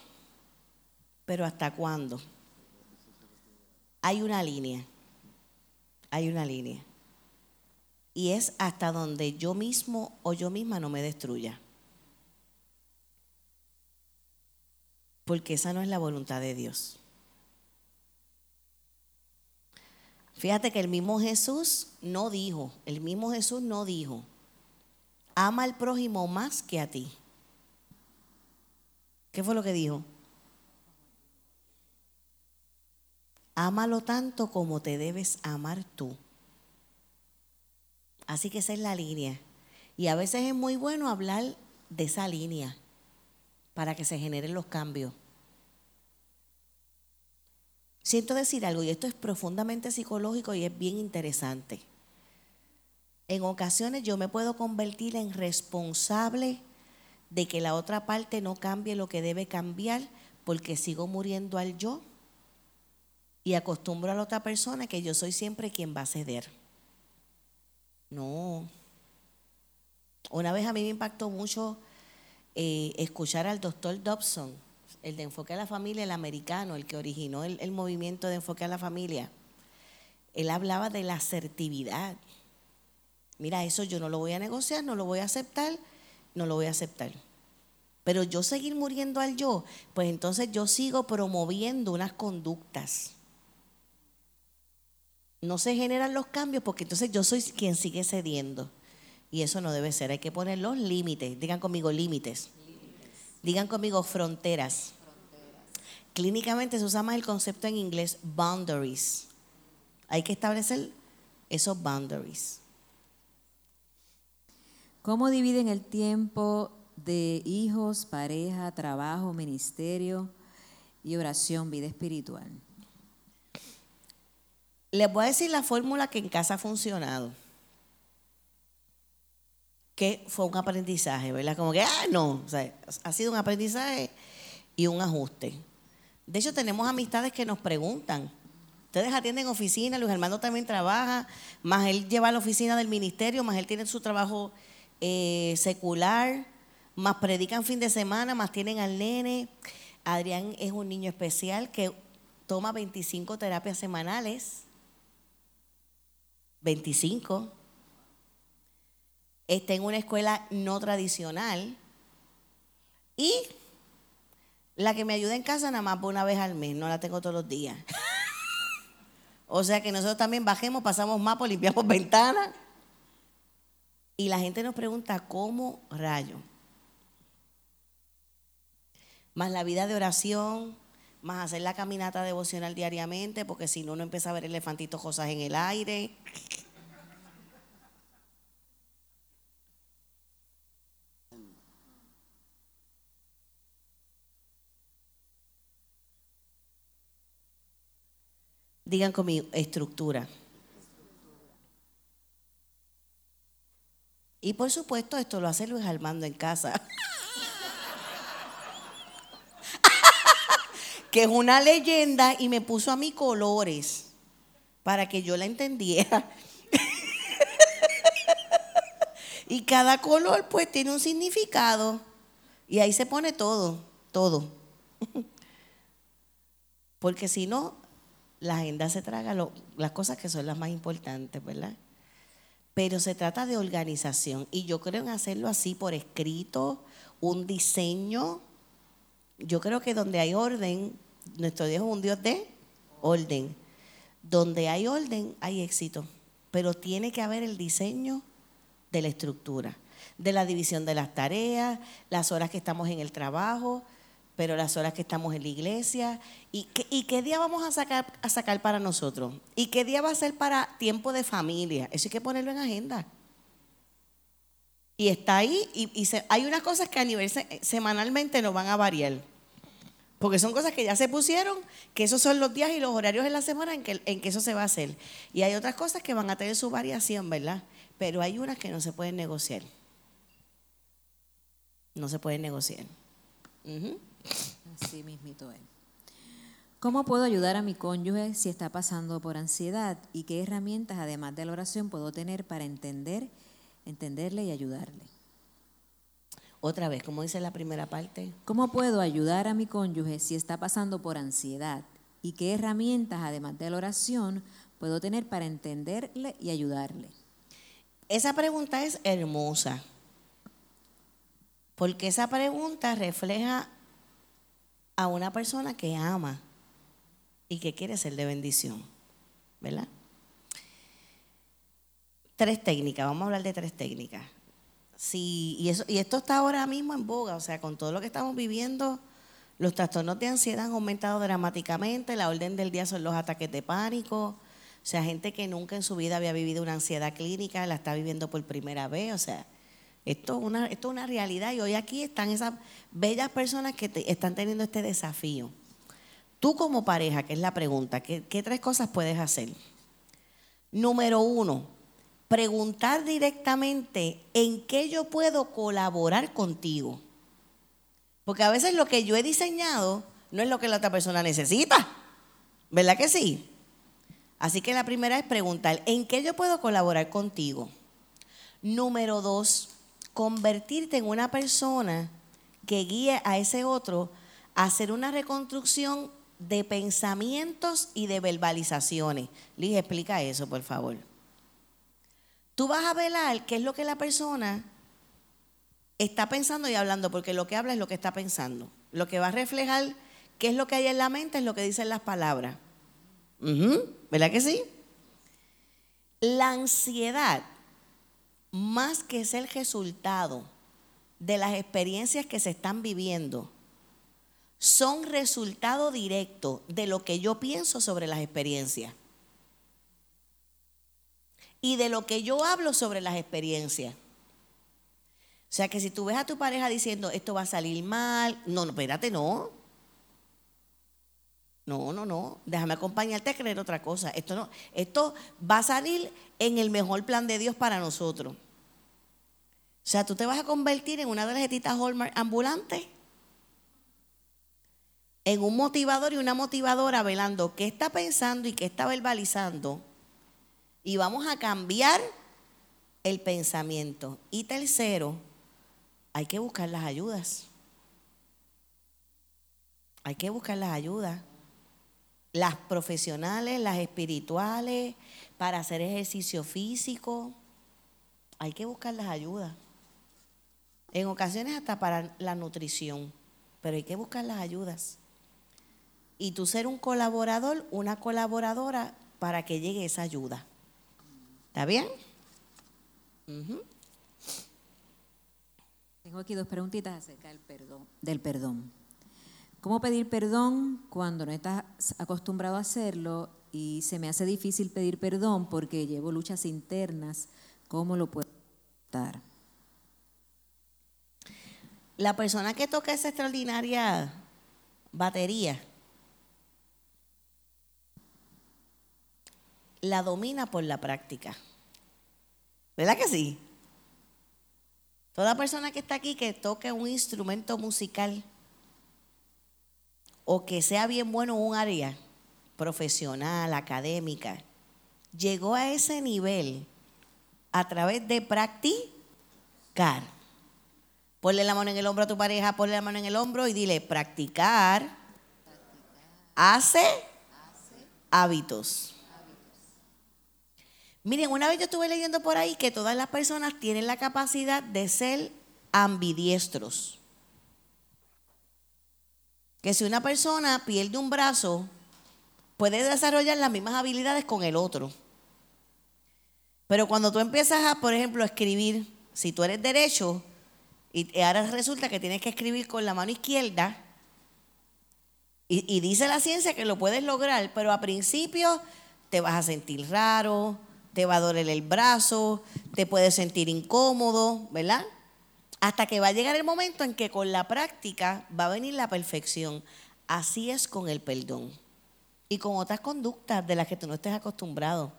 Pero ¿hasta cuándo? Hay una línea, hay una línea. Y es hasta donde yo mismo o yo misma no me destruya. Porque esa no es la voluntad de Dios. Fíjate que el mismo Jesús no dijo, el mismo Jesús no dijo, ama al prójimo más que a ti. ¿Qué fue lo que dijo? Ámalo tanto como te debes amar tú. Así que esa es la línea. Y a veces es muy bueno hablar de esa línea para que se generen los cambios. Siento decir algo, y esto es profundamente psicológico y es bien interesante. En ocasiones yo me puedo convertir en responsable de que la otra parte no cambie lo que debe cambiar porque sigo muriendo al yo y acostumbro a la otra persona que yo soy siempre quien va a ceder. No. Una vez a mí me impactó mucho eh, escuchar al doctor Dobson, el de Enfoque a la Familia, el americano, el que originó el, el movimiento de Enfoque a la Familia. Él hablaba de la asertividad. Mira, eso yo no lo voy a negociar, no lo voy a aceptar, no lo voy a aceptar. Pero yo seguir muriendo al yo, pues entonces yo sigo promoviendo unas conductas no se generan los cambios porque entonces yo soy quien sigue cediendo. Y eso no debe ser. Hay que poner los límites. Digan conmigo límites. Digan conmigo fronteras. Clínicamente se usa más el concepto en inglés boundaries. Hay que establecer esos boundaries. ¿Cómo dividen el tiempo de hijos, pareja, trabajo, ministerio y oración, vida espiritual? Les voy a decir la fórmula que en casa ha funcionado. Que fue un aprendizaje, ¿verdad? Como que, ah, no, o sea, ha sido un aprendizaje y un ajuste. De hecho, tenemos amistades que nos preguntan, ustedes atienden oficina, Luis Armando también trabaja, más él lleva a la oficina del ministerio, más él tiene su trabajo eh, secular, más predican fin de semana, más tienen al nene. Adrián es un niño especial que toma 25 terapias semanales. 25. Está en una escuela no tradicional. Y la que me ayuda en casa nada más por una vez al mes, no la tengo todos los días. o sea que nosotros también bajemos, pasamos mapos, limpiamos ventanas. Y la gente nos pregunta, ¿cómo rayo? Más la vida de oración, más hacer la caminata devocional diariamente, porque si no, no empieza a ver elefantitos cosas en el aire. Digan conmigo, estructura. Y por supuesto, esto lo hace Luis Armando en casa. (laughs) que es una leyenda y me puso a mí colores para que yo la entendiera. (laughs) y cada color pues tiene un significado. Y ahí se pone todo, todo. (laughs) Porque si no, la agenda se traga las cosas que son las más importantes, ¿verdad? Pero se trata de organización y yo creo en hacerlo así por escrito, un diseño. Yo creo que donde hay orden, nuestro Dios es un Dios de orden. Donde hay orden, hay éxito. Pero tiene que haber el diseño de la estructura, de la división de las tareas, las horas que estamos en el trabajo, pero las horas que estamos en la iglesia. ¿Y qué, día vamos a sacar, a sacar para nosotros? ¿Y qué día va a ser para tiempo de familia? Eso hay que ponerlo en agenda. Y está ahí, y, hay unas cosas que a nivel semanalmente no van a variar. Porque son cosas que ya se pusieron, que esos son los días y los horarios en la semana en que, eso se va a hacer. Y hay otras cosas que van a tener su variación, ¿verdad? Pero hay unas que no se pueden negociar. No se pueden negociar. Así mismito es. ¿Cómo puedo ayudar a mi cónyuge si está pasando por ansiedad? ¿Y qué herramientas, además de la oración, puedo tener para entender, entenderle y ayudarle? Otra vez, como dice la primera parte. ¿Cómo puedo ayudar a mi cónyuge si está pasando por ansiedad? ¿Y qué herramientas, además de la oración, puedo tener para entenderle y ayudarle? Esa pregunta es hermosa, porque esa pregunta refleja a una persona que ama y que quiere ser de bendición, ¿verdad? Tres técnicas, vamos a hablar de tres técnicas. Sí, y, eso, y esto está ahora mismo en boga, o sea, con todo lo que estamos viviendo, los trastornos de ansiedad han aumentado dramáticamente, la orden del día son los ataques de pánico, o sea, gente que nunca en su vida había vivido una ansiedad clínica, la está viviendo por primera vez, o sea, esto es una, esto es una realidad y hoy aquí están esas bellas personas que están teniendo este desafío. Tú como pareja, que es la pregunta, ¿qué, ¿qué tres cosas puedes hacer? Número uno, preguntar directamente en qué yo puedo colaborar contigo. Porque a veces lo que yo he diseñado no es lo que la otra persona necesita. ¿Verdad que sí? Así que la primera es preguntar, ¿en qué yo puedo colaborar contigo? Número dos, convertirte en una persona que guíe a ese otro a hacer una reconstrucción de pensamientos y de verbalizaciones. Liz, explica eso, por favor. Tú vas a velar qué es lo que la persona está pensando y hablando, porque lo que habla es lo que está pensando. Lo que va a reflejar qué es lo que hay en la mente es lo que dicen las palabras. ¿Verdad que sí? La ansiedad, más que es el resultado de las experiencias que se están viviendo, son resultado directo de lo que yo pienso sobre las experiencias y de lo que yo hablo sobre las experiencias. O sea que si tú ves a tu pareja diciendo esto va a salir mal, no, no, espérate, no. No, no, no. Déjame acompañarte a creer otra cosa. Esto no, esto va a salir en el mejor plan de Dios para nosotros. O sea, tú te vas a convertir en una tarjetita Hallmark ambulante, en un motivador y una motivadora velando qué está pensando y qué está verbalizando y vamos a cambiar el pensamiento. Y tercero, hay que buscar las ayudas. Hay que buscar las ayudas. las profesionales, las espirituales, para hacer ejercicio físico. Hay que buscar las ayudas. En ocasiones hasta para la nutrición, pero hay que buscar las ayudas. Y tú ser un colaborador, una colaboradora para que llegue esa ayuda. ¿Está bien? Tengo aquí dos preguntitas acerca del perdón. Del perdón. ¿Cómo pedir perdón cuando no estás acostumbrado a hacerlo y se me hace difícil pedir perdón porque llevo luchas internas? ¿Cómo lo puedo dar? La persona que toca esa extraordinaria batería la domina por la práctica. ¿Verdad que sí? Toda persona que está aquí que toque un instrumento musical o que sea bien bueno en un área profesional, académica, llegó a ese nivel a través de practicar. Ponle la mano en el hombro a tu pareja, ponle la mano en el hombro y dile, practicar, hace, hábitos. Miren, una vez yo estuve leyendo por ahí que todas las personas tienen la capacidad de ser ambidiestros. Que si una persona pierde un brazo, puede desarrollar las mismas habilidades con el otro. Pero cuando tú empiezas a, por ejemplo, escribir, si tú eres derecho, y ahora resulta que tienes que escribir con la mano izquierda. Y, dice la ciencia que lo puedes lograr, pero a principio te vas a sentir raro, te va a doler el brazo, te puedes sentir incómodo, ¿verdad? Hasta que va a llegar el momento en que con la práctica va a venir la perfección. Así es con el perdón. Y con otras conductas de las que tú no estés acostumbrado,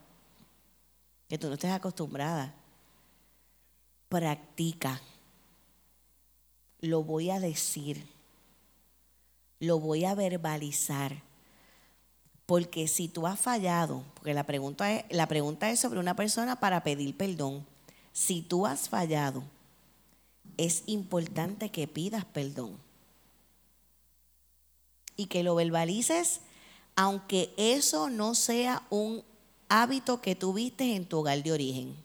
que tú no estés acostumbrada. Practica lo voy a decir, lo voy a verbalizar. Porque si tú has fallado, porque la pregunta, es, la pregunta es sobre una persona para pedir perdón, si tú has fallado, es importante que pidas perdón. Y que lo verbalices, aunque eso no sea un hábito que tuviste en tu hogar de origen.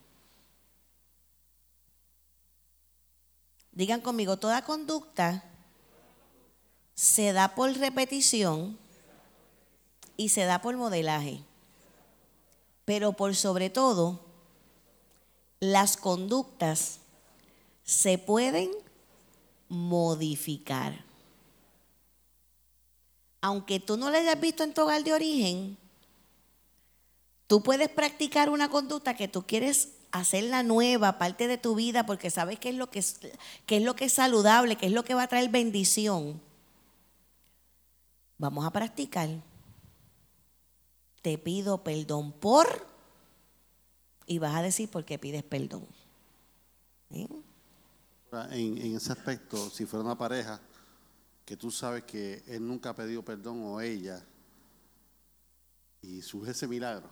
Digan conmigo, toda conducta se da por repetición y se da por modelaje. Pero por sobre todo, las conductas se pueden modificar. Aunque tú no la hayas visto en tu hogar de origen, tú puedes practicar una conducta que tú quieres hacerla nueva, parte de tu vida, porque sabes qué es lo que es, es lo que es saludable, qué es lo que va a traer bendición. Vamos a practicar. Te pido perdón por y vas a decir por qué pides perdón. En, en, ese aspecto, si fuera una pareja que tú sabes que él nunca ha pedido perdón o ella y surge ese milagro,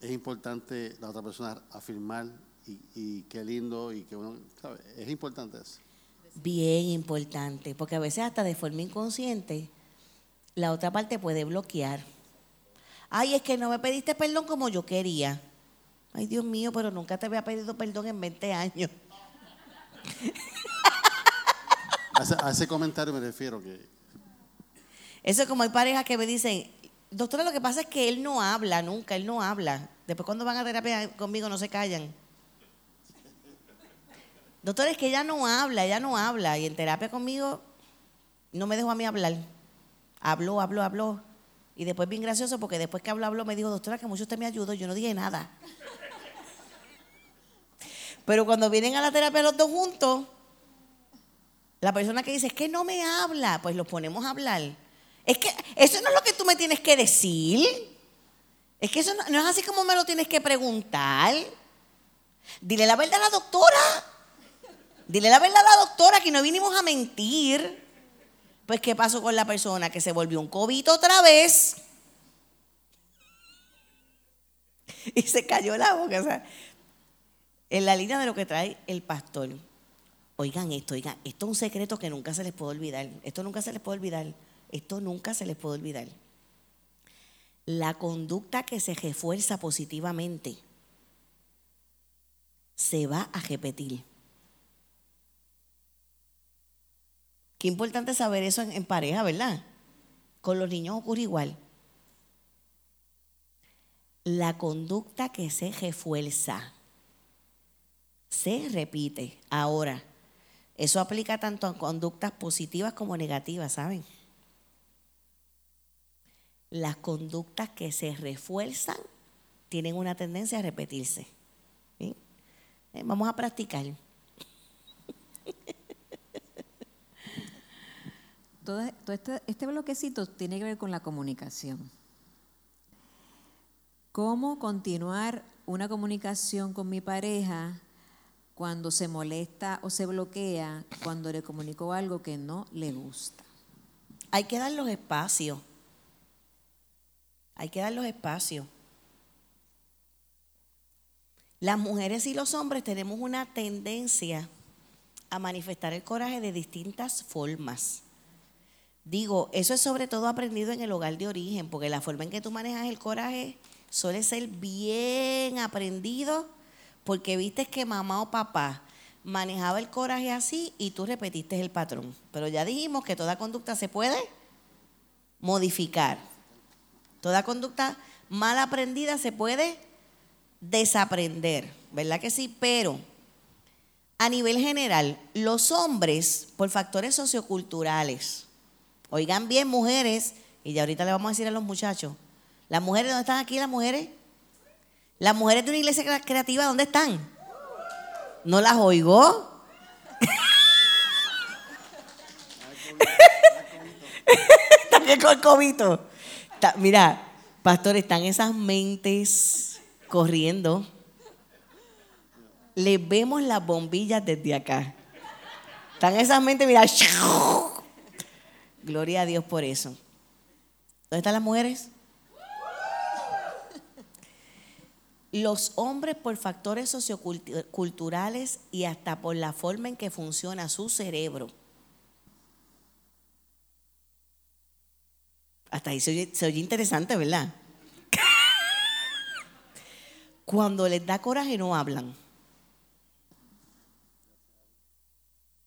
es importante la otra persona afirmar y, qué lindo y qué bueno, Es importante eso. Bien importante, porque a veces hasta de forma inconsciente la otra parte puede bloquear. Ay, es que no me pediste perdón como yo quería. Ay, Dios mío, pero nunca te había pedido perdón en 20 años. A ese, comentario me refiero que... Eso es como hay parejas que me dicen, Doctora, lo que pasa es que él no habla nunca, él no habla. Después cuando van a terapia conmigo no se callan. Doctora, es que ella no habla, ella no habla. Y en terapia conmigo no me dejó a mí hablar. Habló, habló, habló. Y después bien gracioso porque después que habló, habló, me dijo, doctora, que mucho usted me ayudó. Yo no dije nada. Pero cuando vienen a la terapia los dos juntos, la persona que dice, es que no me habla, pues los ponemos a hablar. Es que eso no es lo que tú me tienes que decir. Es que eso no, es así como me lo tienes que preguntar. Dile la verdad a la doctora. Dile la verdad a la doctora que no vinimos a mentir. Pues, ¿qué pasó con la persona que se volvió un cobito otra vez? (laughs) Y se cayó la boca. En la línea de lo que trae el pastor. Oigan esto, oigan, esto es un secreto que nunca se les puede olvidar. Esto nunca se les puede olvidar. Esto nunca se les puede olvidar. La conducta que se refuerza positivamente se va a repetir. Qué importante saber eso en, pareja, ¿verdad? Con los niños ocurre igual. La conducta que se refuerza se repite. Ahora, eso aplica tanto a conductas positivas como negativas, ¿saben? Las conductas que se refuerzan tienen una tendencia a repetirse. ¿sí? Eh, Vamos a practicar. Todo, todo este, este bloquecito tiene que ver con la comunicación. ¿Cómo continuar una comunicación con mi pareja cuando se molesta o se bloquea cuando le comunico algo que no le gusta? Hay que dar los espacios. Hay que dar los espacios. Las mujeres y los hombres tenemos una tendencia a manifestar el coraje de distintas formas. Digo, eso es sobre todo aprendido en el hogar de origen, porque la forma en que tú manejas el coraje suele ser bien aprendido, porque viste que mamá o papá manejaba el coraje así y tú repetiste el patrón. Pero ya dijimos que toda conducta se puede modificar. Toda conducta mal aprendida se puede desaprender, ¿verdad que sí? Pero a nivel general, los hombres, por factores socioculturales, oigan bien mujeres, y ya ahorita le vamos a decir a los muchachos, las mujeres, ¿dónde están aquí las mujeres? Las mujeres de una iglesia crea- creativa, ¿dónde están? ¿No las oigo? Que con cobito. Está- Mira, pastor, están esas mentes corriendo. Le vemos las bombillas desde acá. Están esas mentes, mira. Gloria a Dios por eso. ¿Dónde están las mujeres? (laughs) Los hombres por factores socioculturales y hasta por la forma en que funciona su cerebro. Hasta ahí se oye, interesante, ¿verdad? (laughs) Cuando les da coraje no hablan.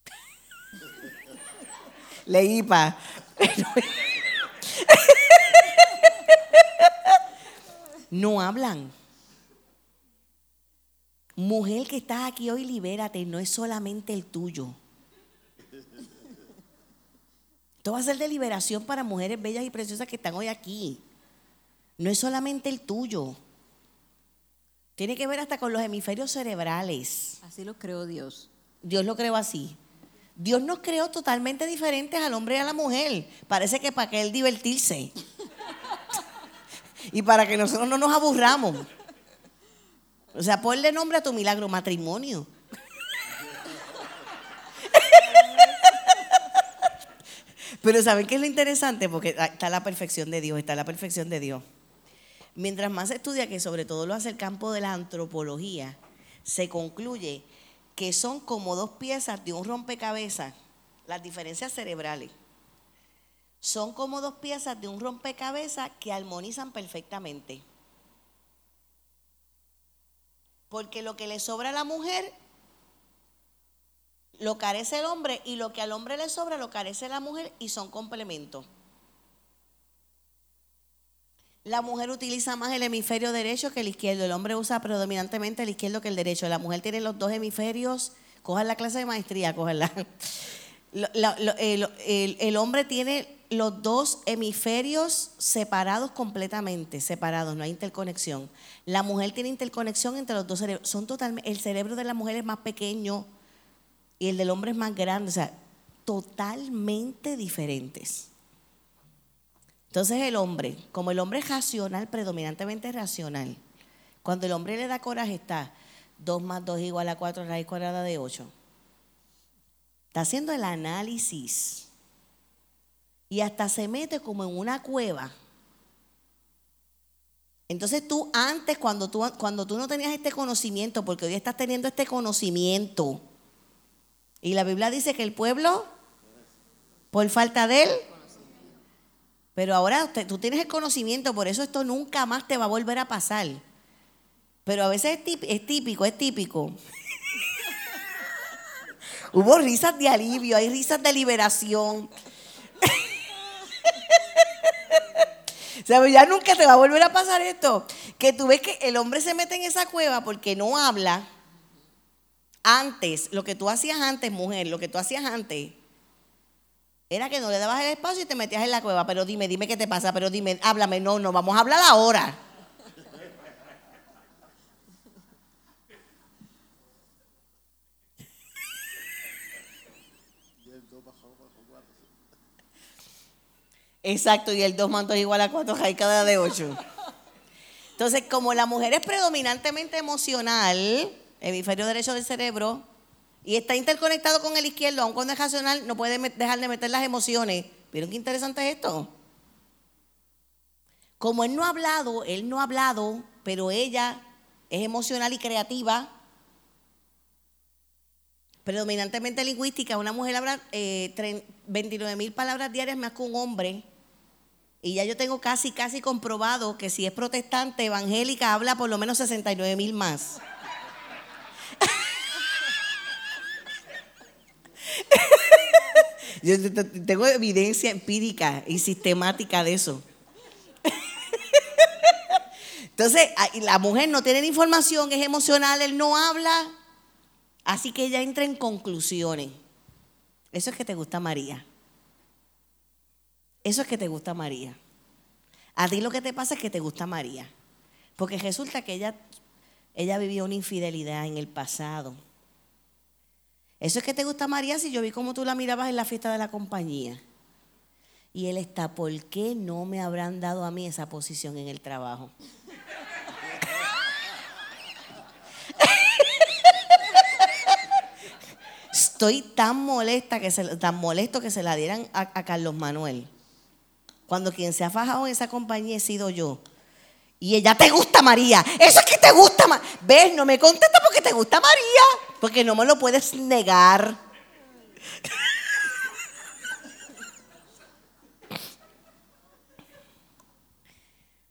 (laughs) Leí pa. No hablan. Mujer que estás aquí hoy, libérate, no es solamente el tuyo. Esto va a ser de liberación para mujeres bellas y preciosas que están hoy aquí. No es solamente el tuyo. Tiene que ver hasta con los hemisferios cerebrales. Así lo creó Dios. Dios lo creó así. Dios nos creó totalmente diferentes al hombre y a la mujer. Parece que para que él divertirse. y para que nosotros no nos aburramos. O sea, ponle nombre a tu milagro matrimonio. Pero ¿saben qué es lo interesante? Porque está la perfección de Dios, está la perfección de Dios. Mientras más se estudia, que sobre todo lo hace el campo de la antropología, se concluye que son como dos piezas de un rompecabezas, las diferencias cerebrales. Son como dos piezas de un rompecabezas que armonizan perfectamente. Porque lo que le sobra a la mujer lo carece el hombre y lo que al hombre le sobra lo carece la mujer y son complementos. La mujer utiliza más el hemisferio derecho que el izquierdo. El hombre usa predominantemente el izquierdo que el derecho. La mujer tiene los dos hemisferios. Cojan la clase de maestría, cojanla. (laughs) El, el- el hombre tiene los dos hemisferios separados completamente, separados, no hay interconexión. La mujer tiene interconexión entre los dos cerebros. Son totalmente, el cerebro de la mujer es más pequeño y el del hombre es más grande, o sea, totalmente diferentes. Entonces el hombre, como el hombre es racional, predominantemente racional, cuando el hombre le da coraje está 2 más 2 igual a 4 raíz cuadrada de 8. Está haciendo el análisis y hasta se mete como en una cueva. Entonces tú antes, cuando tú, cuando tú no tenías este conocimiento, porque hoy estás teniendo este conocimiento, y la Biblia dice que el pueblo, por falta de él, Pero ahora tú tienes el conocimiento, por eso esto nunca más te va a volver a pasar. Pero a veces es típico, es típico. (laughs) Hubo risas de alivio, hay risas de liberación. (laughs) O sea, ya nunca te va a volver a pasar esto. Que tú ves que el hombre se mete en esa cueva porque no habla. Antes, lo que tú hacías antes, mujer, lo que tú hacías antes, era que no le dabas el espacio y te metías en la cueva. Pero dime, dime qué te pasa, pero dime, háblame. No, no, vamos a hablar ahora. Exacto, y el 2 mantos igual a 4 cada de 8. Entonces, como la mujer es predominantemente emocional, hemisferio derecho del cerebro, y está interconectado con el izquierdo, aun cuando es racional, no puede dejar de meter las emociones. ¿Vieron qué interesante es esto? Como él no ha hablado, él no ha hablado, pero ella es emocional y creativa, predominantemente lingüística, una mujer habla eh, tre- 29 mil palabras diarias más que un hombre. Y ya yo tengo casi, casi comprobado que si es protestante, evangélica, habla por lo menos 69 mil más. (laughs) Yo te- te- tengo evidencia empírica y sistemática de eso. (laughs) Entonces, ah, la mujer no tiene información, es emocional, él no habla, así que ella entra en conclusiones. Eso es que te gusta María. Eso es que te gusta María. A ti lo que te pasa es que te gusta María. Porque resulta que ella, ella vivió una infidelidad en el pasado. Eso es que te gusta María si yo vi cómo tú la mirabas en la fiesta de la compañía. Y él está, ¿por qué no me habrán dado a mí esa posición en el trabajo? Estoy tan molesta que se, tan molesto que se la dieran a, a Carlos Manuel. Cuando quien se ha fajado en esa compañía he sido yo. Y ella, ¿te gusta María? Eso es que te gusta María. ¿Ves? No me contesta porque te gusta María. Porque no me lo puedes negar.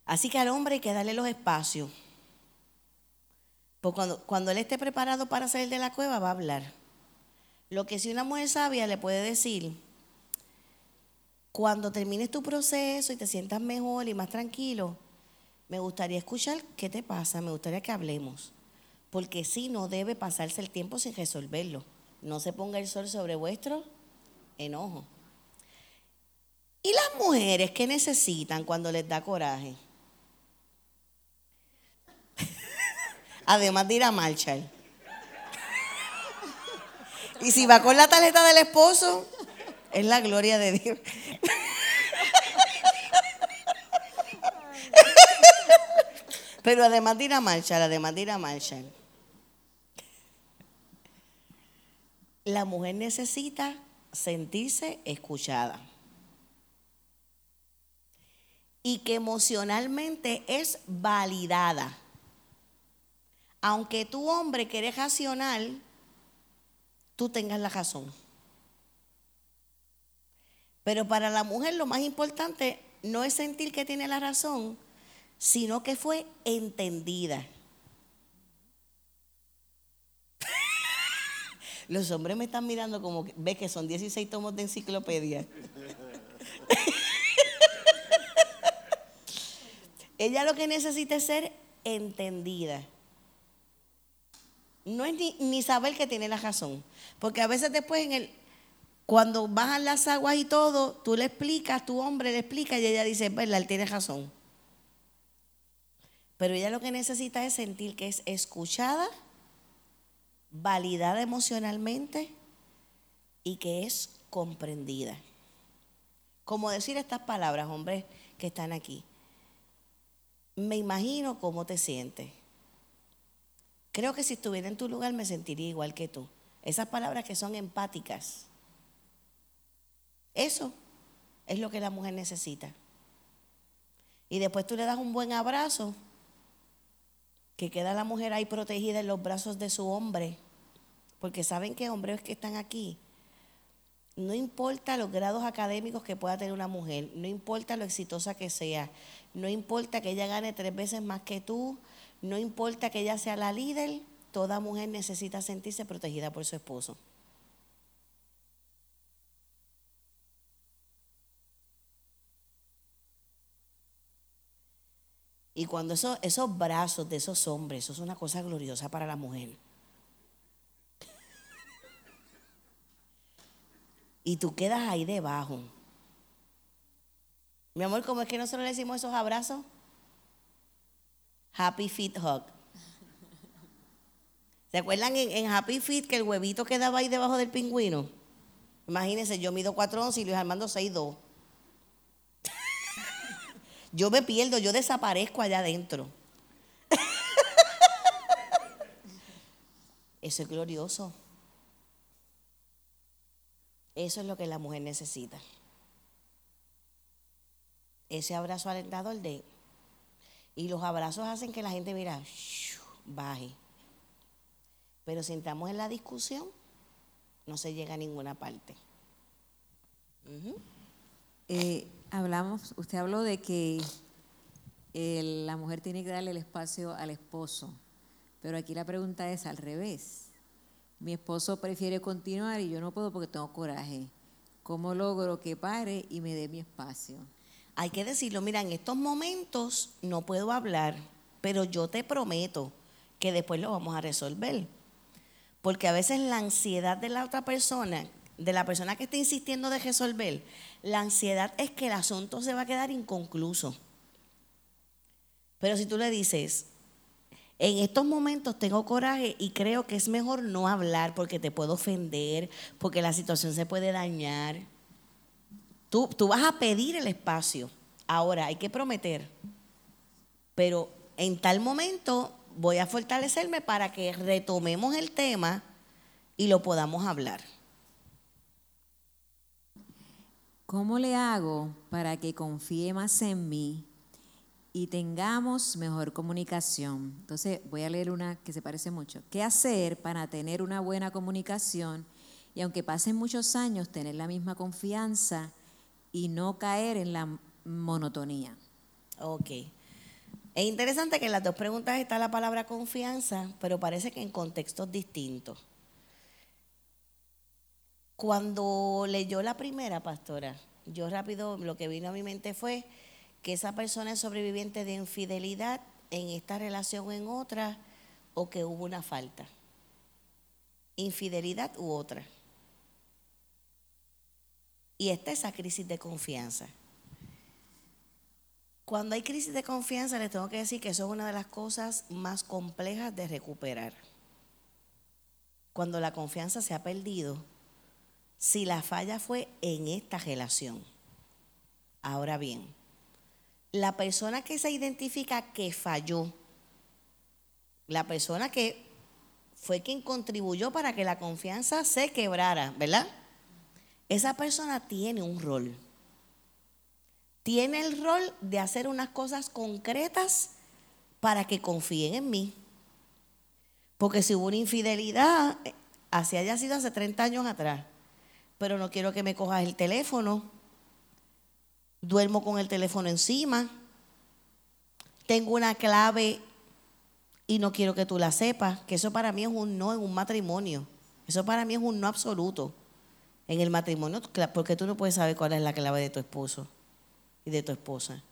Así que al hombre hay que darle los espacios. Porque cuando, cuando él esté preparado para salir de la cueva, va a hablar. Lo que si una mujer sabia le puede decir, cuando termines tu proceso y te sientas mejor y más tranquilo, me gustaría escuchar qué te pasa, me gustaría que hablemos. Porque si no debe pasarse el tiempo sin resolverlo. No se ponga el sol sobre vuestro enojo. ¿Y las mujeres qué necesitan cuando les da coraje? (laughs) Además de ir a. (laughs) Y si va con la tarjeta del esposo, es la gloria de Dios. (laughs) Pero además de ir a marchar, además de ir a la mujer necesita sentirse escuchada. Y que emocionalmente es validada. Aunque tu hombre que racional, tú tengas la razón. Pero para la mujer lo más importante no es sentir que tiene la razón, sino que fue entendida. (laughs) Los hombres me están mirando como que ves que son 16 tomos de enciclopedia. (laughs) Ella lo que necesita es ser entendida. No es ni, ni saber que tiene la razón. Porque a veces después en el, cuando bajan las aguas y todo, tú le explicas, tu hombre le explica y ella dice, verdad, él tiene razón. Pero ella lo que necesita es sentir que es escuchada, validada emocionalmente y que es comprendida. Como decir estas palabras, hombres que están aquí. Me imagino cómo te sientes. Creo que si estuviera en tu lugar me sentiría igual que tú. Esas palabras que son empáticas. Eso es lo que la mujer necesita. Y después tú le das un buen abrazo, que queda la mujer ahí protegida en los brazos de su hombre, porque saben que hombres que están aquí No importa los grados académicos que pueda tener una mujer, no importa lo exitosa que sea, no importa que ella gane tres veces más que tú, no importa que ella sea la líder, toda mujer necesita sentirse protegida por su esposo. Y cuando eso, esos brazos de esos hombres, eso es una cosa gloriosa para la mujer. y tú quedas ahí debajo. Mi amor, ¿cómo es que nosotros le decimos esos abrazos? Happy Feet Hug. ¿Se acuerdan en, Happy Feet que el huevito quedaba ahí debajo del pingüino? Imagínense, yo mido 4 once y Luis Armando 6'2. Yo me pierdo, yo desaparezco allá adentro. (laughs) Eso es glorioso. Eso es lo que la mujer necesita. Ese abrazo alentador de... Y los abrazos hacen que la gente, mira, baje. Pero si entramos en la discusión, no se llega a ninguna parte. Eh, hablamos, usted habló de que la mujer tiene que darle el espacio al esposo, pero aquí la pregunta es al revés. Mi esposo prefiere continuar y yo no puedo porque tengo coraje. ¿Cómo logro que pare y me dé mi espacio? Hay que decirlo, mira, en estos momentos no puedo hablar, pero yo te prometo que después lo vamos a resolver. Porque a veces la ansiedad de la otra persona, de la persona que está insistiendo de resolver, la ansiedad es que el asunto se va a quedar inconcluso. Pero si tú le dices, en estos momentos tengo coraje y creo que es mejor no hablar porque te puedo ofender, porque la situación se puede dañar. Tú, tú vas a pedir el espacio. Ahora, hay que prometer. Pero en tal momento voy a fortalecerme para que retomemos el tema y lo podamos hablar. ¿Cómo le hago para que confíe más en mí y tengamos mejor comunicación. Entonces voy a leer una que se parece mucho. ¿Qué hacer para tener una buena comunicación y aunque pasen muchos años tener la misma confianza y no caer en la monotonía? Ok. Es interesante que en las dos preguntas está la palabra confianza, pero parece que en contextos distintos. Cuando leyó la primera, pastora, yo rápido lo que vino a mi mente fue que esa persona es sobreviviente de infidelidad en esta relación o en otra, o que hubo una falta. Infidelidad u otra. Y está esa crisis de confianza. Cuando hay crisis de confianza, les tengo que decir que eso es una de las cosas más complejas de recuperar. Cuando la confianza se ha perdido, si la falla fue en esta relación. Ahora bien, la persona que se identifica que falló, la persona que fue quien contribuyó para que la confianza se quebrara, ¿verdad? Esa persona tiene un rol. Tiene el rol de hacer unas cosas concretas para que confíen en mí. Porque si hubo una infidelidad, así haya sido hace 30 años atrás, pero no quiero que me cojas el teléfono, duermo con el teléfono encima, tengo una clave y no quiero que tú la sepas, que eso para mí es un no en un matrimonio. Eso para mí es un no absoluto. En el matrimonio, porque tú no puedes saber cuál es la clave de tu esposo y de tu esposa.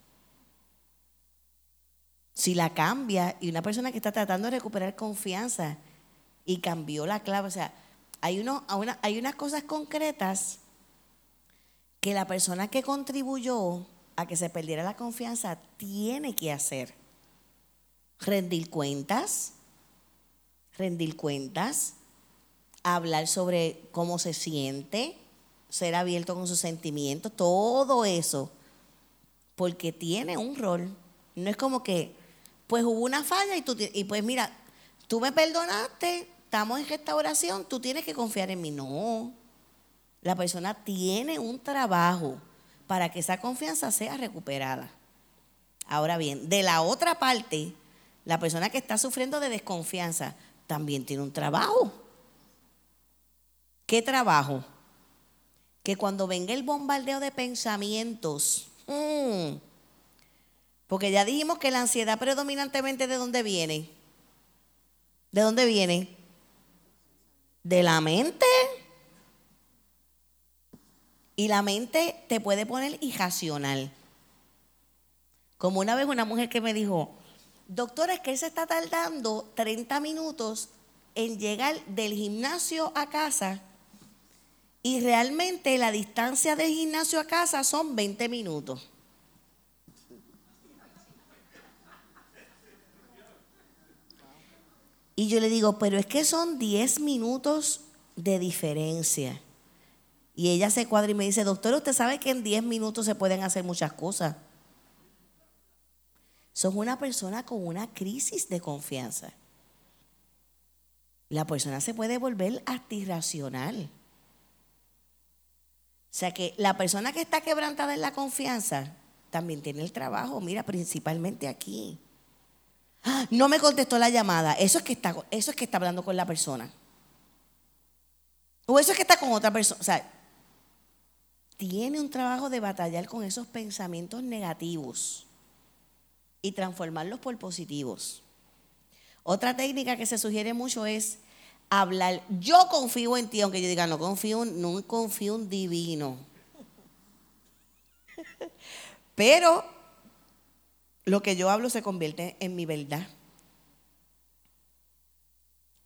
Si la cambia y una persona que está tratando de recuperar confianza y cambió la clave, o sea, hay, hay unas cosas concretas que la persona que contribuyó a que se perdiera la confianza tiene que hacer. Rendir cuentas, rendir cuentas, hablar sobre cómo se siente, ser abierto con sus sentimientos, todo eso, porque tiene un rol. No es como que, pues hubo una falla y, tú, y pues mira, tú me perdonaste, estamos en restauración, tú tienes que confiar en mí. No, la persona tiene un trabajo para que esa confianza sea recuperada. Ahora bien, de la otra parte, la persona que está sufriendo de desconfianza también tiene un trabajo. ¿Qué trabajo? que cuando venga el bombardeo de pensamientos, mm, porque ya dijimos que la ansiedad predominantemente de dónde viene. ¿De dónde viene? De la mente. Y la mente te puede poner irracional. Como una vez una mujer que me dijo, doctora, es que él se está tardando 30 minutos en llegar del gimnasio a casa y realmente la distancia del gimnasio a casa son 20 minutos. Y yo le digo, pero es que son 10 minutos de diferencia. Y ella se cuadra y me dice, doctor, usted sabe que en 10 minutos se pueden hacer muchas cosas. Sos una persona con una crisis de confianza. La persona se puede volver hasta. O sea que la persona que está quebrantada en la confianza también tiene el trabajo, mira, principalmente aquí. No me contestó la llamada. Eso es que está, eso es que está hablando con la persona. O eso es que está con otra persona. O sea, tiene un trabajo de batallar con esos pensamientos negativos y transformarlos por positivos. Otra técnica que se sugiere mucho es hablar. Yo confío en ti, aunque yo diga, no confío, no confío en divino. (laughs) Pero lo que yo hablo se convierte en mi verdad.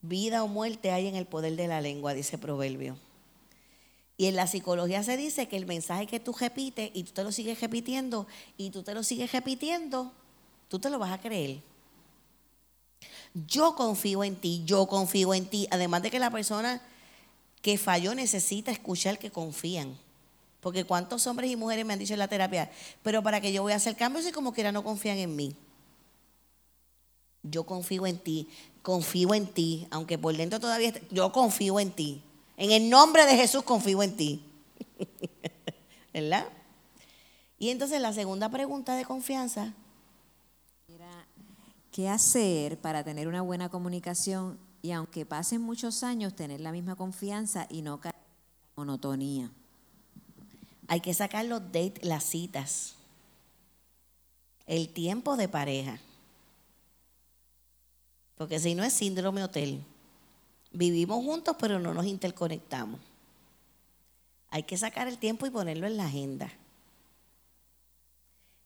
Vida o muerte hay en el poder de la lengua, dice Proverbio. Y en la psicología se dice que el mensaje que tú repites y tú te lo sigues repitiendo y tú te lo sigues repitiendo, tú te lo vas a creer. Yo confío en ti, yo confío en ti. Además de que la persona que falló necesita escuchar que confían. Porque cuántos hombres y mujeres me han dicho en la terapia, pero para que yo voy a hacer cambios y como quiera no confían en mí. Yo confío en ti, confío en ti, aunque por dentro todavía, yo confío en ti. En el nombre de Jesús confío en ti. (laughs) ¿Verdad? Y entonces la segunda pregunta de confianza. ¿Qué hacer para tener una buena comunicación y aunque pasen muchos años, tener la misma confianza y no caer en monotonía? Hay que sacar los dates, las citas. El tiempo de pareja. Porque si no es síndrome hotel. Vivimos juntos, pero no nos interconectamos. Hay que sacar el tiempo y ponerlo en la agenda.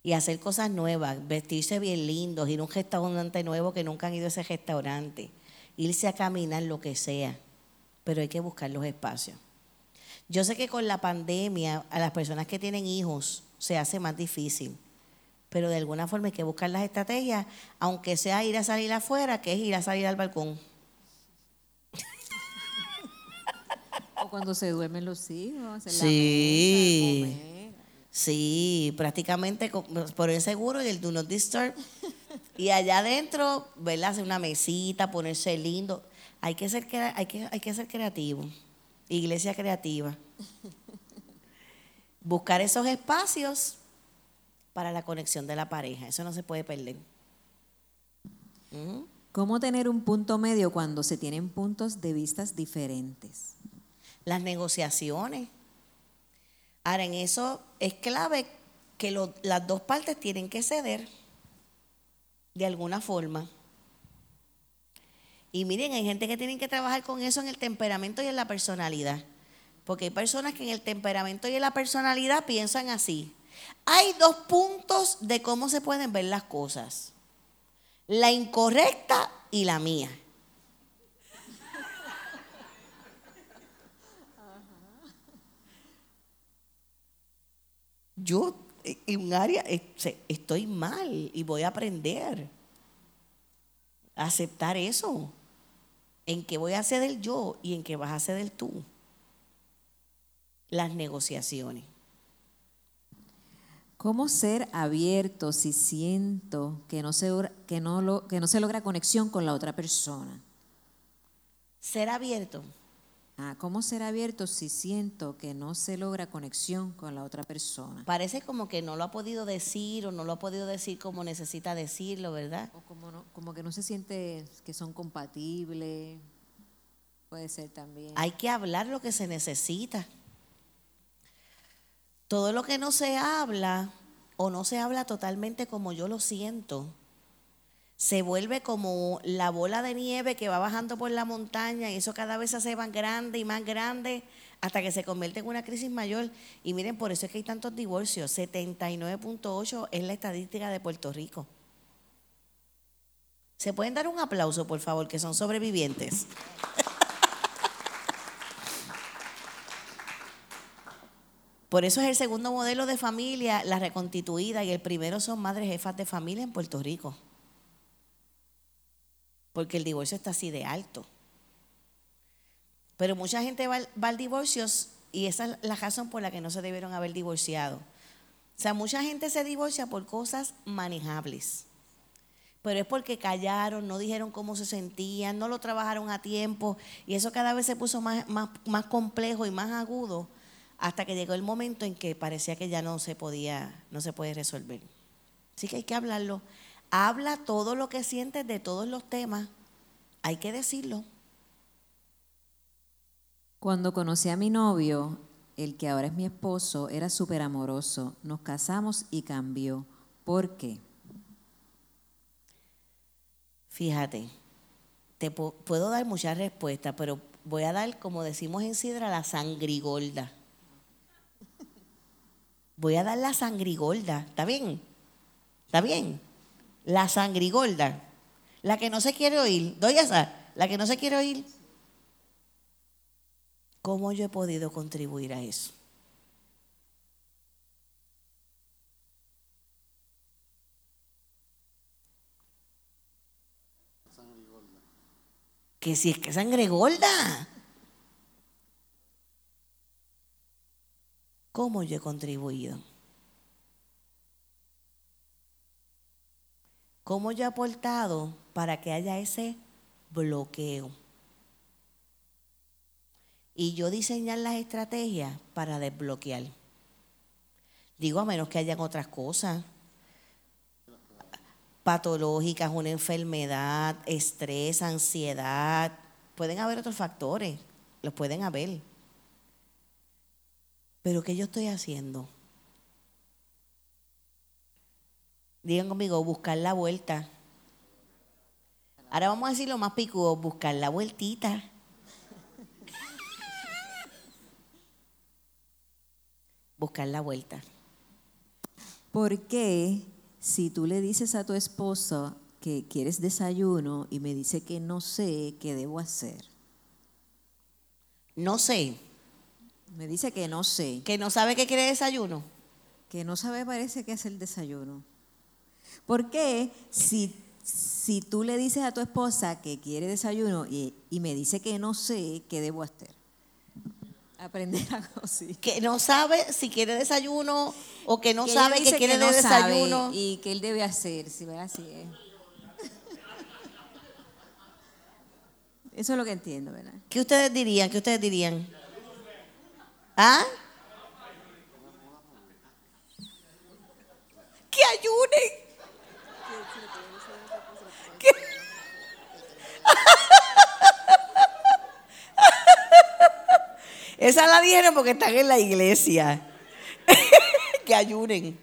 Y hacer cosas nuevas, vestirse bien lindos, ir a un restaurante nuevo que nunca han ido a ese restaurante, irse a caminar, lo que sea. Pero hay que buscar los espacios. Yo sé que con la pandemia a las personas que tienen hijos se hace más difícil, pero de alguna forma hay que buscar las estrategias, aunque sea ir a salir afuera, que es ir a salir al balcón. O cuando se duermen los hijos. En Sí. La mesa, comer. Sí, prácticamente por el seguro y el do not disturb. Y allá adentro, ¿verdad? Hacer una mesita, ponerse lindo. Hay que ser, hay que, hay que ser creativo. Iglesia creativa. (laughs) Buscar esos espacios para la conexión de la pareja. Eso no se puede perder. ¿Cómo tener un punto medio cuando se tienen puntos de vistas diferentes? las negociaciones. Ahora, en eso es clave que lo- las dos partes tienen que ceder de alguna forma. Y miren, hay gente que tiene que trabajar con eso en el temperamento y en la personalidad. Porque hay personas que en el temperamento y en la personalidad piensan así. Hay dos puntos de cómo se pueden ver las cosas. La incorrecta y la mía. yo eh, en un área eh, estoy mal y voy a aprender a aceptar eso. En que voy a ceder yo y en que vas a ceder tú. Las negociaciones. ¿Cómo ser abierto si siento que no se, or- que no lo- que no se logra conexión con la otra persona? Ser abierto. Ah, ¿Cómo ser abierto si siento que no se logra conexión con la otra persona? Parece como que no lo ha podido decir o no lo ha podido decir como necesita decirlo, ¿verdad? O como, no- como que no se siente que son compatibles. Puede ser también. Hay que hablar lo que se necesita. todo lo que no se habla o no se habla totalmente como yo lo siento, se vuelve como la bola de nieve que va bajando por la montaña y eso cada vez se hace más grande y más grande hasta que se convierte en una crisis mayor. Y miren, por eso es que hay tantos divorcios. 79.8 es la estadística de Puerto Rico. ¿Se pueden dar un aplauso, por favor, que son sobrevivientes? (laughs) Por eso es el segundo modelo de familia, la reconstituida, y el primero son madres jefas de familia en Puerto Rico. Porque el divorcio está así de alto. Pero mucha gente va, al divorcio y esa es la razón por la que no se debieron haber divorciado. O sea, mucha gente se divorcia por cosas manejables. Pero es porque callaron, no dijeron cómo se sentían, no lo trabajaron a tiempo y eso cada vez se puso más, más, más complejo y más agudo hasta que llegó el momento en que parecía que ya no se podía, no se puede resolver. Así que hay que hablarlo. Habla todo lo que sientes de todos los temas. Hay que decirlo. Cuando conocí a mi novio, el que ahora es mi esposo, era súper amoroso. Nos casamos y cambió. ¿Por qué? Fíjate, te puedo dar muchas respuestas, pero voy a dar, como decimos en Sidra, la sangrigolda. Voy a dar la sangrigolda, ¿está bien? ¿Está bien? La sangrigolda. La que no se quiere oír. Doy esa. La que no se quiere oír. ¿Cómo yo he podido contribuir a eso? Que si es que sangre gorda. ¿Cómo yo he contribuido? ¿Cómo yo he aportado para que haya ese bloqueo? Y yo diseñar las estrategias para desbloquear. Digo, a menos que hayan otras cosas patológicas, una enfermedad, estrés, ansiedad. Pueden haber otros factores, los pueden haber. Pero ¿qué yo estoy haciendo? Digan conmigo, buscar la vuelta. Ahora vamos a decir lo más picudo, buscar la vueltita. buscar la vuelta. ¿Por qué si tú le dices a tu esposo que quieres desayuno y me dice que no sé qué debo hacer? No sé. Me dice que no sé. Que no sabe qué quiere desayuno. Que no sabe, parece que es el desayuno. ¿Por qué si, si tú le dices a tu esposa que quiere desayuno y, me dice que no sé qué debo hacer? Aprender (laughs) algo así. Que no sabe si quiere desayuno o que no sabe que quiere desayuno. y que él debe hacer, si ve así es. Eso es lo que entiendo, ¿verdad? ¿Qué ustedes dirían? ¿Qué ustedes dirían? ¿Ah? Que ayunen. Esa la dijeron porque están en la iglesia. (laughs) que ayunen.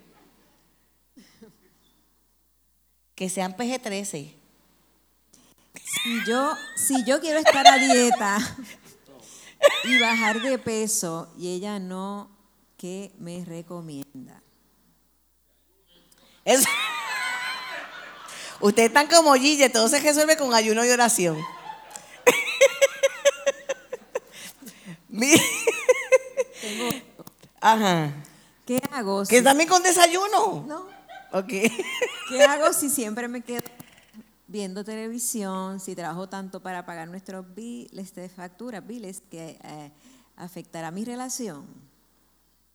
Que sean PG-13. Si yo, si yo quiero estar a dieta, y bajar de peso y ella no, ¿qué me recomienda? Ustedes están como Gille, todo se resuelve con ayuno y oración. (laughs) Ajá. ¿Qué hago? ¿Que también con desayuno? No. Ok. ¿Qué hago si siempre me quedo viendo televisión, si trabajo tanto para pagar nuestros biles de facturas, biles, que eh, afectará mi relación.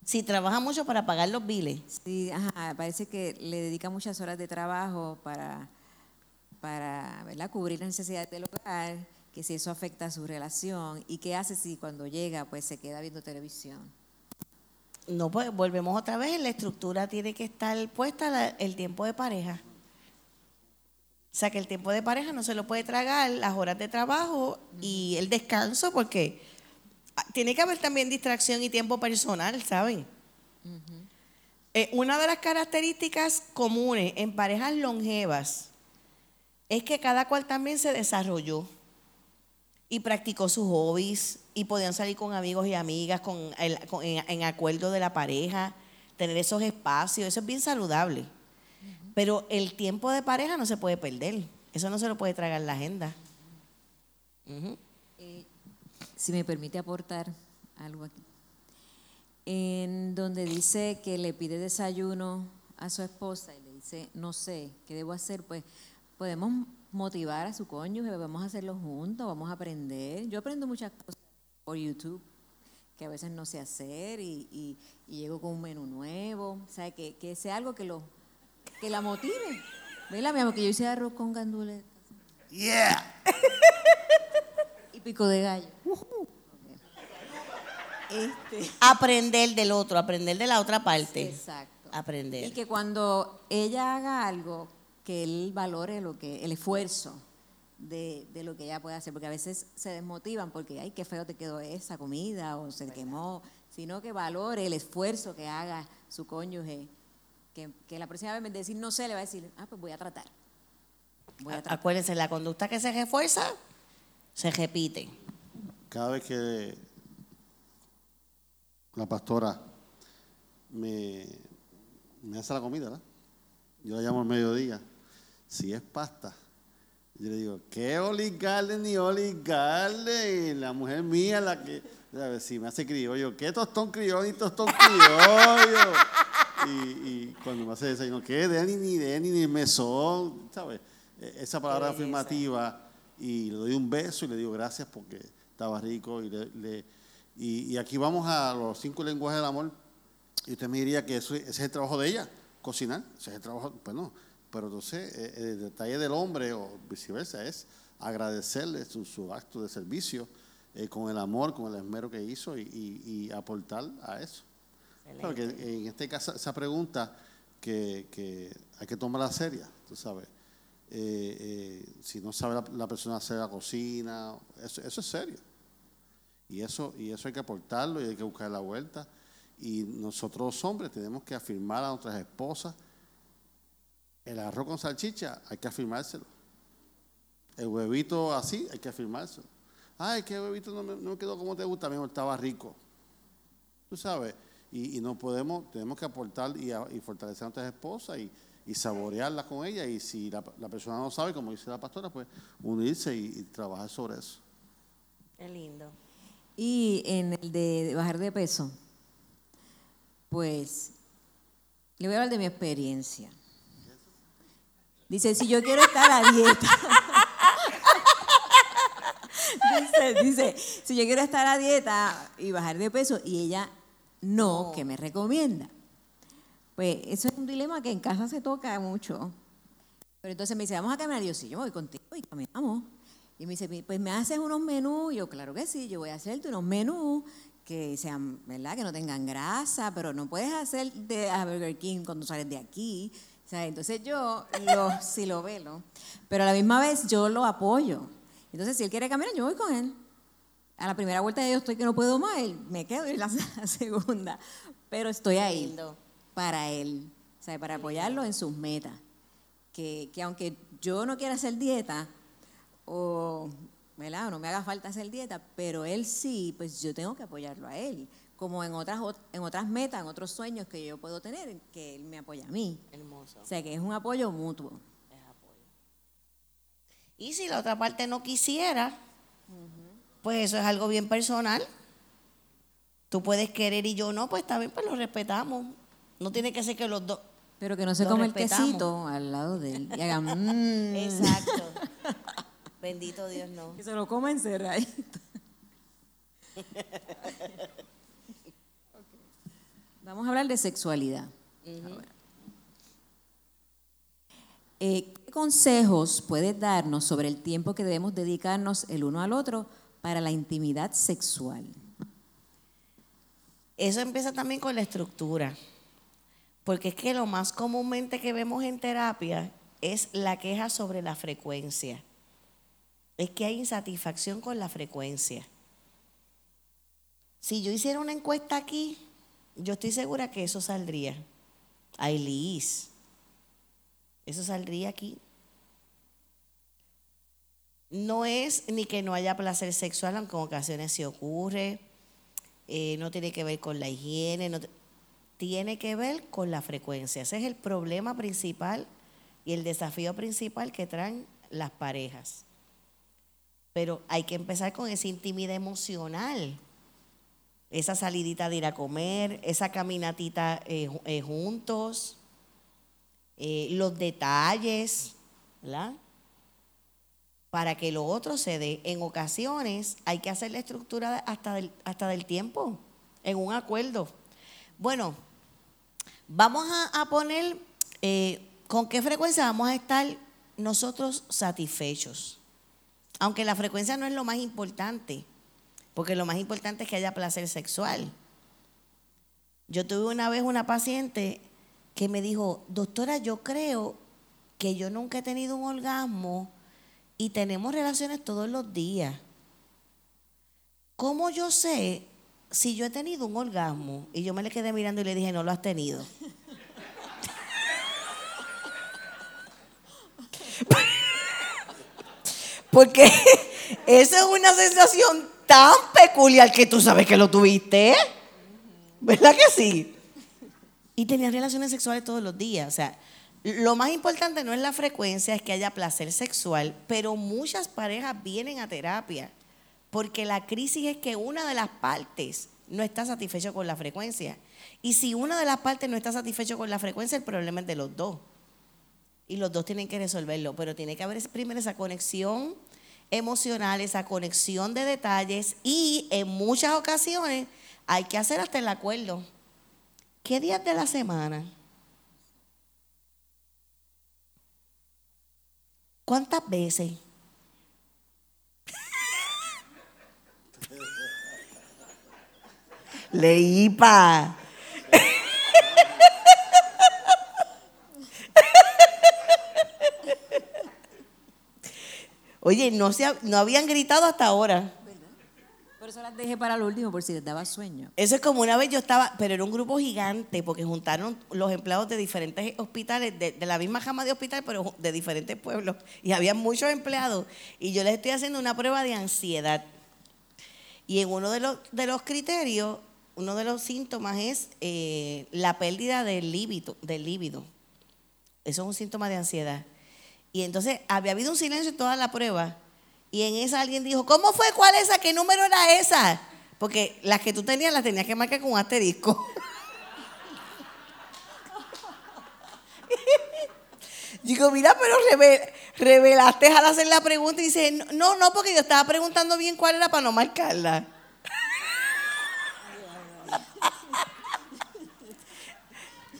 Si trabaja mucho para pagar los biles. Sí, parece que le dedica muchas horas de trabajo para, para cubrir las necesidades del hogar, que si eso afecta a su relación y qué hace si cuando llega pues se queda viendo televisión. No, pues volvemos otra vez, la estructura tiene que estar puesta el tiempo de pareja. O sea que el tiempo de pareja no se lo puede tragar, las horas de trabajo y el descanso, porque tiene que haber también distracción y tiempo personal, ¿saben? Eh, una de las características comunes en parejas longevas es que cada cual también se desarrolló y practicó sus hobbies y podían salir con amigos y amigas con el- con- en, en acuerdo de la pareja, tener esos espacios, eso es bien saludable. Pero el tiempo de pareja no se puede perder, eso no se lo puede tragar la agenda. Si me permite aportar algo aquí. En donde dice que le pide desayuno a su esposa y le dice, no sé, ¿qué debo hacer? Pues podemos motivar a su cónyuge, vamos a hacerlo juntos, vamos a aprender. Yo aprendo muchas cosas por YouTube que a veces no sé hacer y, y- y llego con un menú nuevo. O sea, que, que sea algo que, lo, que la motive. ¿Verdad, mi amor? Que yo hice arroz con gandules Yeah. (laughs) pico de gallo. Este, Aprender del otro, aprender de la otra parte. exacto. Aprender. Y que cuando ella haga algo, que él valore lo que, el esfuerzo de, de lo que ella puede hacer, porque a veces se desmotivan porque, ay, qué feo te quedó esa comida o se quemó, sino que valore el esfuerzo que haga su cónyuge, que, que la próxima vez en vez de decir no sé, le va a decir, ah, pues voy a tratar. Voy a A- tratar. Acuérdense, la conducta que se refuerza, se repite. Cada vez que la pastora me, me hace la comida, ¿verdad? Yo la llamo al mediodía. Si es pasta, yo le digo, ¿qué Olive Garden ni Olive Garden? La mujer mía, la que, ¿sabes? si me hace criollo, ¿qué tostón criollo ni tostón criollo? Y, y cuando me hace desayuno, ¿qué Denny ni Denny ni mesón? ¿Sabes? E- Esa palabra afirmativa y le doy un beso y le digo gracias porque estaba rico. Y, le- le- y, y aquí vamos a los cinco lenguajes del amor. Y usted me diría que eso, ese es el trabajo de ella, cocinar. Ese es el trabajo, pues no. Pero entonces eh, el detalle del hombre o viceversa es agradecerle su, su acto de servicio eh, con el amor, con el esmero que hizo y, y- y aportar a eso. Claro que en este caso, esa pregunta que, que hay que tomarla seria, tú sabes. Eh, eh, si no sabe la, persona hacer la cocina, eso, eso es serio. Y eso, y eso hay que aportarlo y hay que buscar la vuelta. Y nosotros hombres tenemos que afirmar a nuestras esposas. El arroz con salchicha hay que afirmárselo. El huevito así hay que afirmárselo. Ay, que huevito no me, quedó como te gusta, a mí me estaba rico. Tú sabes, y, no podemos, tenemos que aportar y, y fortalecer a nuestras esposas y, y saborearlas con ellas. Y si la, persona no sabe, como dice la pastora, pues unirse y, trabajar sobre eso. Qué lindo. Y en el de bajar de peso, pues le voy a hablar de mi experiencia. Dice, si yo quiero estar a dieta. (laughs) dice, dice, si yo quiero estar a dieta y bajar de peso y ella no, ¿qué me recomienda? Pues eso es un dilema que en casa se toca mucho. Pero entonces me dice, vamos a caminar. Y yo, sí, yo voy contigo y caminamos. Y me dice, pues me haces unos menús. Y yo, claro que sí, yo voy a hacerte unos menús que sean, ¿verdad? Que no tengan grasa, pero no puedes hacer de Burger King cuando sales de aquí. O sea, entonces yo lo, (laughs) sí lo velo. Pero a la misma vez yo lo apoyo. Entonces, si él quiere caminar, yo voy con él. A la primera vuelta yo estoy que no puedo más, él me quedo y la, la (laughs) segunda. Pero estoy ahí. Para él, o sea, para apoyarlo en sus metas. Que, que aunque yo no quiera hacer dieta, o ¿verdad? o no me haga falta hacer dieta, pero él sí, pues yo tengo que apoyarlo a él. Como en otras, ot- en otras metas, en otros sueños que yo puedo tener, que él me apoya a mí. Hermoso. O sea, que es un apoyo mutuo. Y si la otra parte no quisiera, pues eso es algo bien personal. Tú puedes querer y yo no, pues también pues lo respetamos. No tiene que ser que los dos. Pero que no se come el quesito al lado de él y haga mmm, (laughs) Exacto. (laughs) Bendito Dios, no. que se lo coma encerradito. (laughs) Vamos a hablar de sexualidad. Eh, ¿Qué consejos puedes darnos sobre el tiempo que debemos dedicarnos el uno al otro para la intimidad sexual? Eso empieza también con la estructura. Porque es que lo más comúnmente que vemos en terapia es la queja sobre la frecuencia. Es que hay insatisfacción con la frecuencia. Si yo hiciera una encuesta aquí yo estoy segura que eso saldría. Ay, Liz, eso saldría aquí. No es ni que no haya placer sexual, aunque en ocasiones se ocurre. Eh, no tiene que ver con la higiene, no tiene que ver con la frecuencia. Ese es el problema principal y el desafío principal que traen las parejas. Pero hay que empezar con esa intimidad emocional, esa salidita de ir a comer, esa caminatita eh, eh, juntos, los detalles, ¿verdad? para que lo otro se dé. En ocasiones hay que hacer la estructura hasta del, hasta del tiempo, en un acuerdo. Bueno, vamos a, poner eh, con qué frecuencia vamos a estar nosotros satisfechos. Aunque la frecuencia no es lo más importante, porque lo más importante es que haya placer sexual. Yo tuve una vez una paciente que me dijo, doctora, yo creo que yo nunca he tenido un orgasmo y tenemos relaciones todos los días. ¿Cómo yo sé si yo he tenido un orgasmo? Y yo me le quedé mirando y le dije, no lo has tenido. (laughs) Porque esa es una sensación tan peculiar que tú sabes que lo tuviste. ¿Verdad que sí? Y tenía relaciones sexuales todos los días. O sea, lo más importante no es la frecuencia, es que haya placer sexual, pero muchas parejas vienen a terapia porque la crisis es que una de las partes no está satisfecho con la frecuencia. Y si una de las partes no está satisfecho con la frecuencia, el problema es de los dos. Y los dos tienen que resolverlo, pero tiene que haber primero esa conexión emocional, esa conexión de detalles y en muchas ocasiones hay que hacer hasta el acuerdo. ¿Qué días de la semana? ¿Cuántas veces? Leípa. Oye, no, se, no habían gritado hasta ahora. Por eso las dejé para lo último, por si les daba sueño. Eso es como una vez yo estaba, pero era un grupo gigante, porque juntaron los empleados de diferentes hospitales, de, la misma jama de hospital, pero de diferentes pueblos. Y había muchos empleados. Y yo les estoy haciendo una prueba de ansiedad. Y en uno de los, de los criterios, uno de los síntomas es eh, la pérdida del líbido, del líbido. Eso es un síntoma de ansiedad. Y entonces había habido un silencio en toda la prueba. Y en esa alguien dijo, ¿cómo fue? ¿Cuál es esa? ¿Qué número era esa? Porque las que tú tenías las tenías que marcar con un asterisco. (laughs) Digo, mira, pero revelaste al hacer la pregunta y dice, no, no, porque yo estaba preguntando bien cuál era para no marcarla.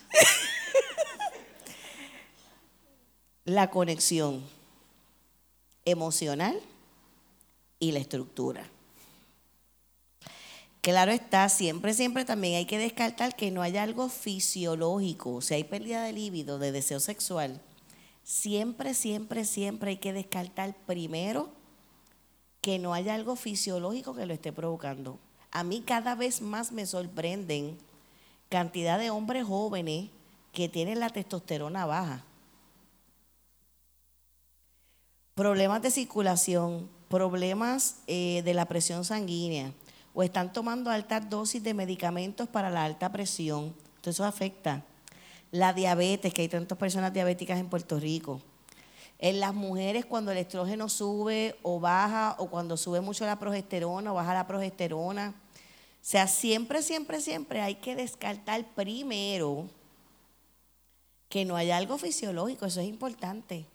(laughs) la conexión emocional y la estructura. Claro está, siempre, siempre también hay que descartar que no haya algo fisiológico, si hay pérdida de líbido, de deseo sexual, siempre, siempre, siempre hay que descartar primero que no haya algo fisiológico que lo esté provocando. A mí cada vez más me sorprenden cantidad de hombres jóvenes que tienen la testosterona baja. Problemas de circulación, problemas eh, de la presión sanguínea o están tomando altas dosis de medicamentos para la alta presión. Entonces eso afecta. La diabetes, que hay tantas personas diabéticas en Puerto Rico. En las mujeres cuando el estrógeno sube o baja o cuando sube mucho la progesterona o baja la progesterona. O sea, siempre, siempre, siempre hay que descartar primero que no haya algo fisiológico, eso es importante.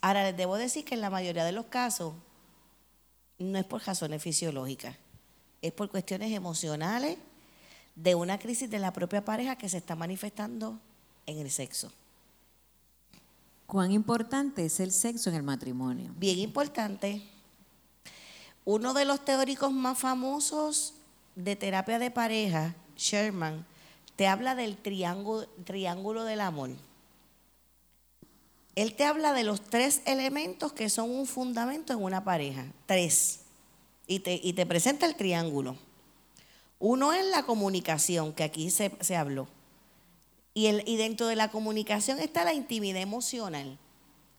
Ahora les debo decir que en la mayoría de los casos no es por razones fisiológicas, es por cuestiones emocionales de una crisis de la propia pareja que se está manifestando en el sexo. ¿Cuán importante es el sexo en el matrimonio? Bien importante. Uno de los teóricos más famosos de terapia de pareja, Sherman, te habla del triángulo, del amor. Él te habla de los tres elementos que son un fundamento en una pareja. Tres. Y te, y te presenta el triángulo. Uno es la comunicación, que aquí se, se habló. Y, el, y dentro de la comunicación está la intimidad emocional.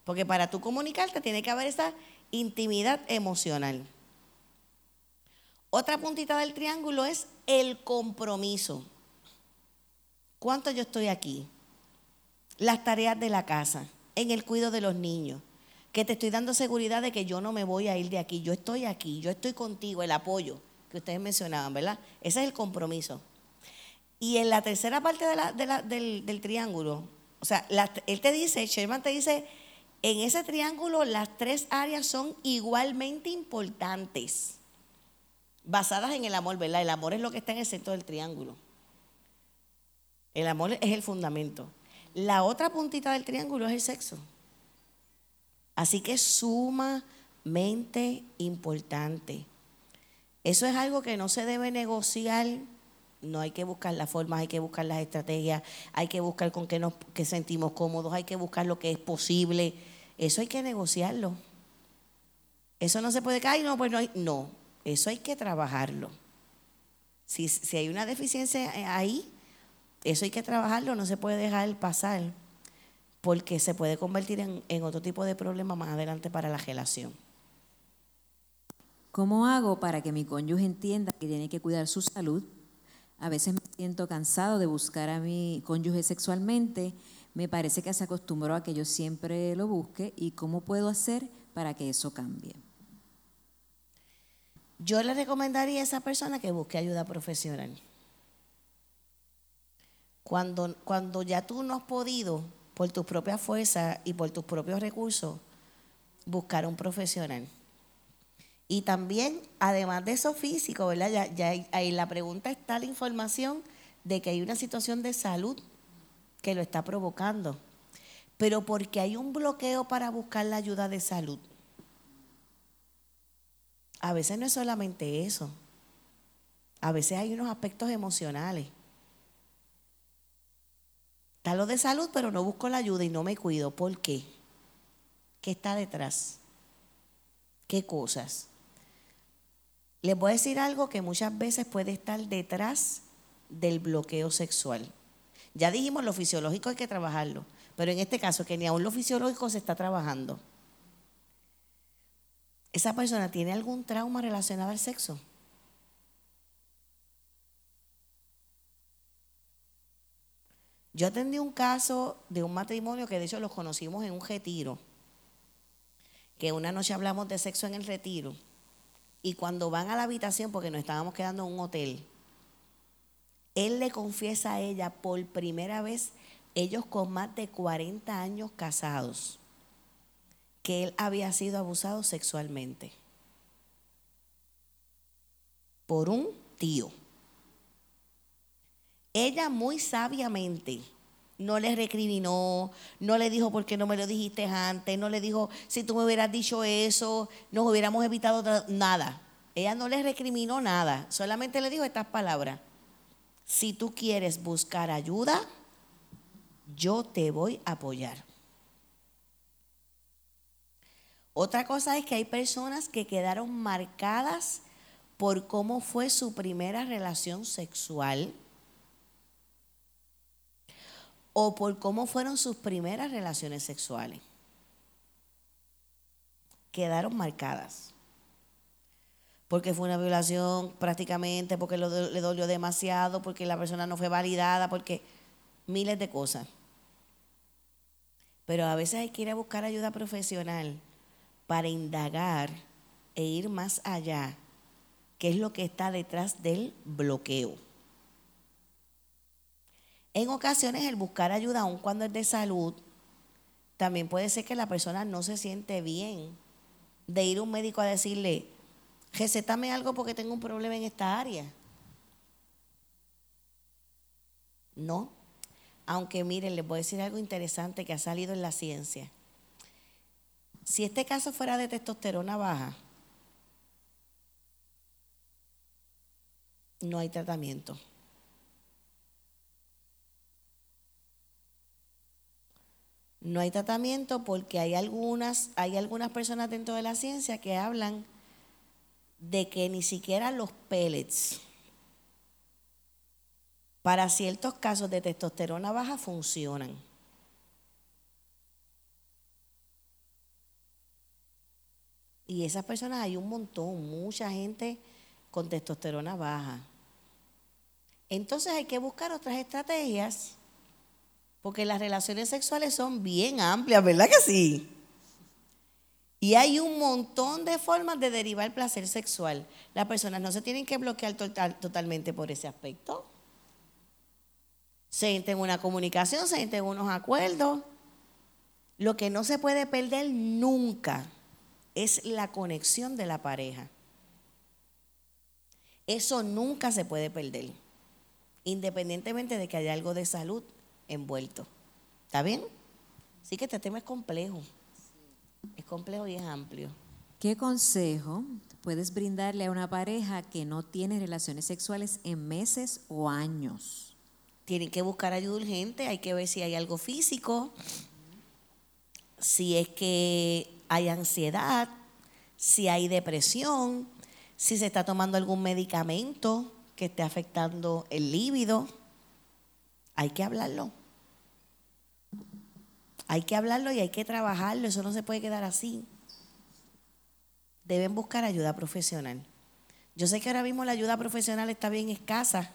Porque para tú comunicarte tiene que haber esa intimidad emocional. Otra puntita del triángulo es el compromiso. ¿Cuánto yo estoy aquí? Las tareas de la casa, en el cuidado de los niños, que te estoy dando seguridad de que yo no me voy a ir de aquí, yo estoy aquí, yo estoy contigo, el apoyo que ustedes mencionaban, ¿verdad? Ese es el compromiso. Y en la tercera parte del, triángulo, o sea, él te dice, Sherman te dice, en ese triángulo las tres áreas son igualmente importantes, basadas en el amor, ¿verdad? El amor es lo que está en el centro del triángulo. El amor es el fundamento. La otra puntita del triángulo es el sexo. Así que es sumamente importante. Eso es algo que no se debe negociar. No hay que buscar las formas, hay que buscar las estrategias, hay que buscar con qué nos sentimos cómodos, hay que buscar lo que es posible. Eso hay que negociarlo. Eso no se puede caer, no, pues no hay. No, eso hay que trabajarlo. Si, si hay una deficiencia ahí, eso hay que trabajarlo, no se puede dejar pasar, porque se puede convertir en, en otro tipo de problema más adelante para la relación. ¿Cómo hago para que mi cónyuge entienda que tiene que cuidar su salud? A veces me siento cansado de buscar a mi cónyuge sexualmente. Me parece que se acostumbró a que yo siempre lo busque. ¿Y cómo puedo hacer para que eso cambie? Yo le recomendaría a esa persona que busque ayuda profesional. Cuando, cuando ya tú no has podido, por tus propias fuerzas y por tus propios recursos, buscar un profesional. Y también, además de eso físico, ¿verdad? Ya, ya ahí la pregunta está la información de que hay una situación de salud que lo está provocando. Pero porque hay un bloqueo para buscar la ayuda de salud. A veces no es solamente eso. A veces hay unos aspectos emocionales. Está lo de salud, pero no busco la ayuda y no me cuido. ¿Por qué? ¿Qué está detrás? ¿Qué cosas? Les voy a decir algo que muchas veces puede estar detrás del bloqueo sexual. Ya dijimos, lo fisiológico hay que trabajarlo, pero en este caso, que ni aún lo fisiológico se está trabajando. ¿Esa persona tiene algún trauma relacionado al sexo? Yo atendí un caso de un matrimonio que de hecho los conocimos en un retiro, que una noche hablamos de sexo en el retiro, y cuando van a la habitación, porque nos estábamos quedando en un hotel, él le confiesa a ella por primera vez, ellos con más de 40 años casados, que él había sido abusado sexualmente por un tío. Ella muy sabiamente no le recriminó, no le dijo por qué no me lo dijiste antes, no le dijo si tú me hubieras dicho eso, nos hubiéramos evitado nada. Ella no le recriminó nada, solamente le dijo estas palabras. Si tú quieres buscar ayuda, yo te voy a apoyar. Otra cosa es que hay personas que quedaron marcadas por cómo fue su primera relación sexual o por cómo fueron sus primeras relaciones sexuales. Quedaron marcadas. Porque fue una violación prácticamente, porque le dolió demasiado, porque la persona no fue validada, porque miles de cosas. Pero a veces hay que ir a buscar ayuda profesional para indagar e ir más allá, qué es lo que está detrás del bloqueo. En ocasiones el buscar ayuda, aun cuando es de salud, también puede ser que la persona no se siente bien de ir a un médico a decirle, recétame algo porque tengo un problema en esta área. No, aunque miren, les voy a decir algo interesante que ha salido en la ciencia. Si este caso fuera de testosterona baja, no hay tratamiento. No hay tratamiento porque hay algunas, hay algunas personas dentro de la ciencia que hablan de que ni siquiera los pellets para ciertos casos de testosterona baja funcionan. Y esas personas hay un montón, mucha gente con testosterona baja. Entonces hay que buscar otras estrategias, porque las relaciones sexuales son bien amplias, ¿verdad que sí? Y hay un montón de formas de derivar placer sexual. Las personas no se tienen que bloquear totalmente por ese aspecto. Se entra en una comunicación, se entra en unos acuerdos. Lo que no se puede perder nunca es la conexión de la pareja. Eso nunca se puede perder, independientemente de que haya algo de salud envuelto. ¿Está bien? Sí que este tema es complejo. Es complejo y es amplio. ¿Qué consejo puedes brindarle a una pareja que no tiene relaciones sexuales en meses o años? Tienen que buscar ayuda urgente, hay que ver si hay algo físico, si es que hay ansiedad, si hay depresión, si se está tomando algún medicamento que esté afectando el líbido. Hay que hablarlo. Hay que hablarlo y hay que trabajarlo, eso no se puede quedar así. Deben buscar ayuda profesional. Yo sé que ahora mismo la ayuda profesional está bien escasa,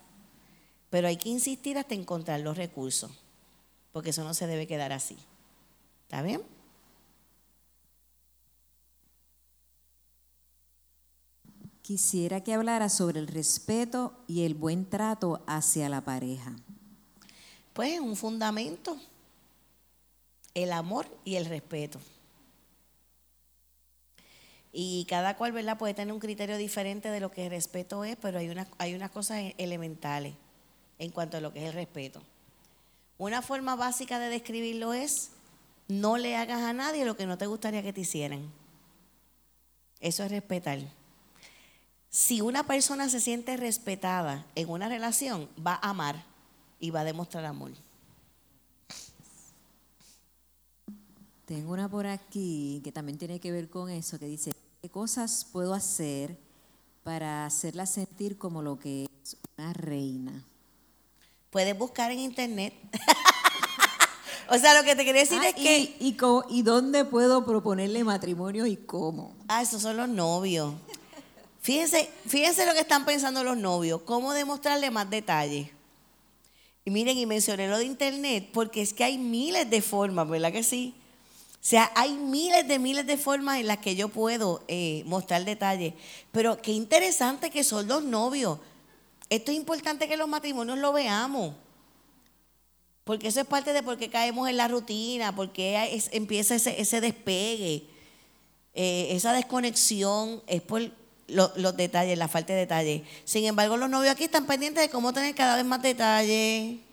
pero hay que insistir hasta encontrar los recursos, porque eso no se debe quedar así. ¿Está bien? Quisiera que hablara sobre el respeto y el buen trato hacia la pareja. Pues un fundamento el amor y el respeto. Y cada cual, ¿verdad? Puede tener un criterio diferente de lo que el respeto es, pero hay unas, hay unas cosas elementales en cuanto a lo que es el respeto. Una forma básica de describirlo es, no le hagas a nadie lo que no te gustaría que te hicieran. Eso es respetar. Si una persona se siente respetada en una relación, va a amar y va a demostrar amor. Tengo una por aquí que también tiene que ver con eso, que dice, ¿qué cosas puedo hacer para hacerla sentir como lo que es una reina? Puedes buscar en internet. (laughs) o sea, lo que te quería decir ah, es que... Y, y, dónde puedo proponerle matrimonio y cómo? Ah, esos son los novios. Fíjense, fíjense lo que están pensando los novios, cómo demostrarle más detalles. Y miren, y mencioné lo de internet, porque es que hay miles de formas, ¿verdad que sí? O sea, hay miles de miles de formas en las que yo puedo eh, mostrar detalles. Pero qué interesante que son los novios. Esto es importante que los matrimonios lo veamos. Porque eso es parte de por qué caemos en la rutina, porque empieza ese, despegue, eh, esa desconexión, es por los detalles, la falta de detalles. Sin embargo, los novios aquí están pendientes de cómo tener cada vez más detalles. (laughs)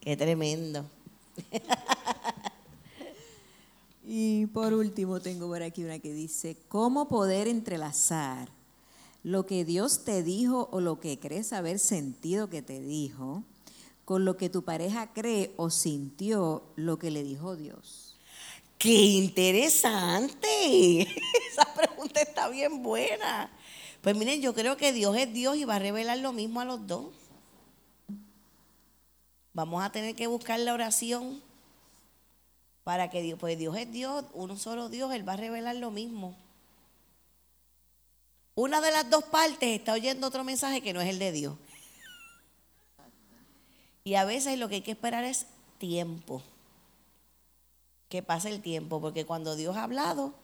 Qué tremendo. (laughs) y por último tengo por aquí una que dice, ¿cómo poder entrelazar lo que Dios te dijo o lo que crees haber sentido que te dijo con lo que tu pareja cree o sintió lo que le dijo Dios? ¡Qué interesante! (laughs) Esa pregunta está bien buena. Pues miren, yo creo que Dios es Dios y va a revelar lo mismo a los dos. Vamos a tener que buscar la oración para que Dios, pues Dios es Dios, uno solo Dios, Él va a revelar lo mismo. Una de las dos partes está oyendo otro mensaje que no es el de Dios. Y a veces lo que hay que esperar es tiempo. Que pase el tiempo, porque cuando Dios ha hablado,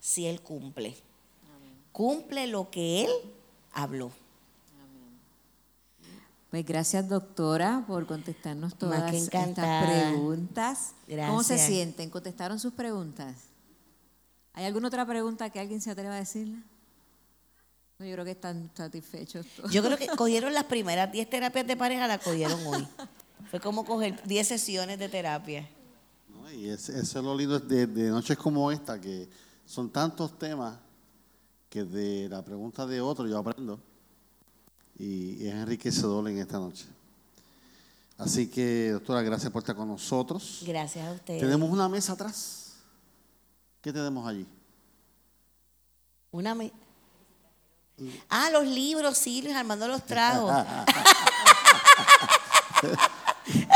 si Él cumple. Cumple lo que Él habló. Pues gracias, doctora, por contestarnos todas estas preguntas. ¿Cómo se sienten? ¿Contestaron sus preguntas? ¿Hay alguna otra pregunta que alguien se atreva a decirle? yo creo que están satisfechos todos. Yo creo que (laughs) cogieron las primeras 10 terapias de pareja, las cogieron hoy. Fue como coger 10 sesiones de terapia. Y eso es lo lindo de, de noches como esta, que son tantos temas que de la pregunta de otro yo aprendo y es enriquecedor en esta noche. Así que, doctora, gracias por estar con nosotros. Gracias a usted. Tenemos una mesa atrás. ¿Qué tenemos allí? Una mesa. Ah, los libros, sí, Luis Armando los trajo. (laughs) (laughs)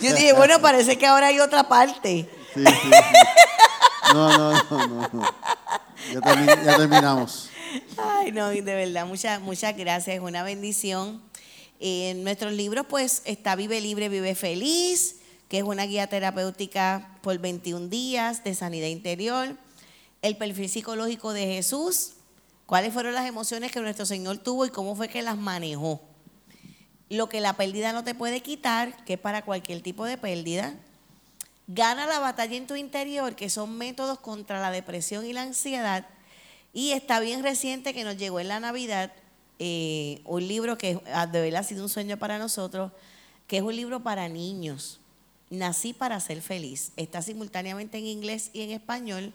Yo dije, bueno, parece que ahora hay otra parte. Sí, sí, sí. No, no, no, no. no. Ya, termi- ya terminamos. Ay, no, de verdad, muchas, muchas gracias, es una bendición. En nuestros libros, pues, está Vive Libre, Vive Feliz, que es una guía terapéutica por 21 días de sanidad interior. El perfil psicológico de Jesús, cuáles fueron las emociones que nuestro Señor tuvo y cómo fue que las manejó. Lo que la pérdida no te puede quitar, que es para cualquier tipo de pérdida. Gana la batalla en tu interior, que son métodos contra la depresión y la ansiedad. Y está bien reciente que nos llegó en la Navidad eh, un libro que ah, de verdad ha sido un sueño para nosotros, que es un libro para niños. Nací para ser feliz. Está simultáneamente en inglés y en español.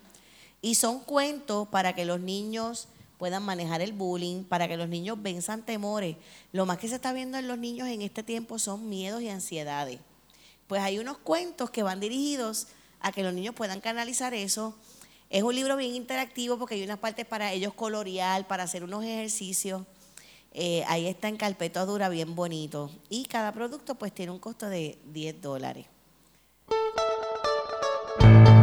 Y son cuentos para que los niños puedan manejar el bullying, para que los niños venzan temores. Lo más que se está viendo en los niños en este tiempo son miedos y ansiedades. Pues hay unos cuentos que van dirigidos a que los niños puedan canalizar eso. Es un libro bien interactivo porque hay unas partes para ellos colorear, para hacer unos ejercicios. Eh, ahí está en carpeta dura, bien bonito. Y cada producto pues tiene un costo de 10 dólares.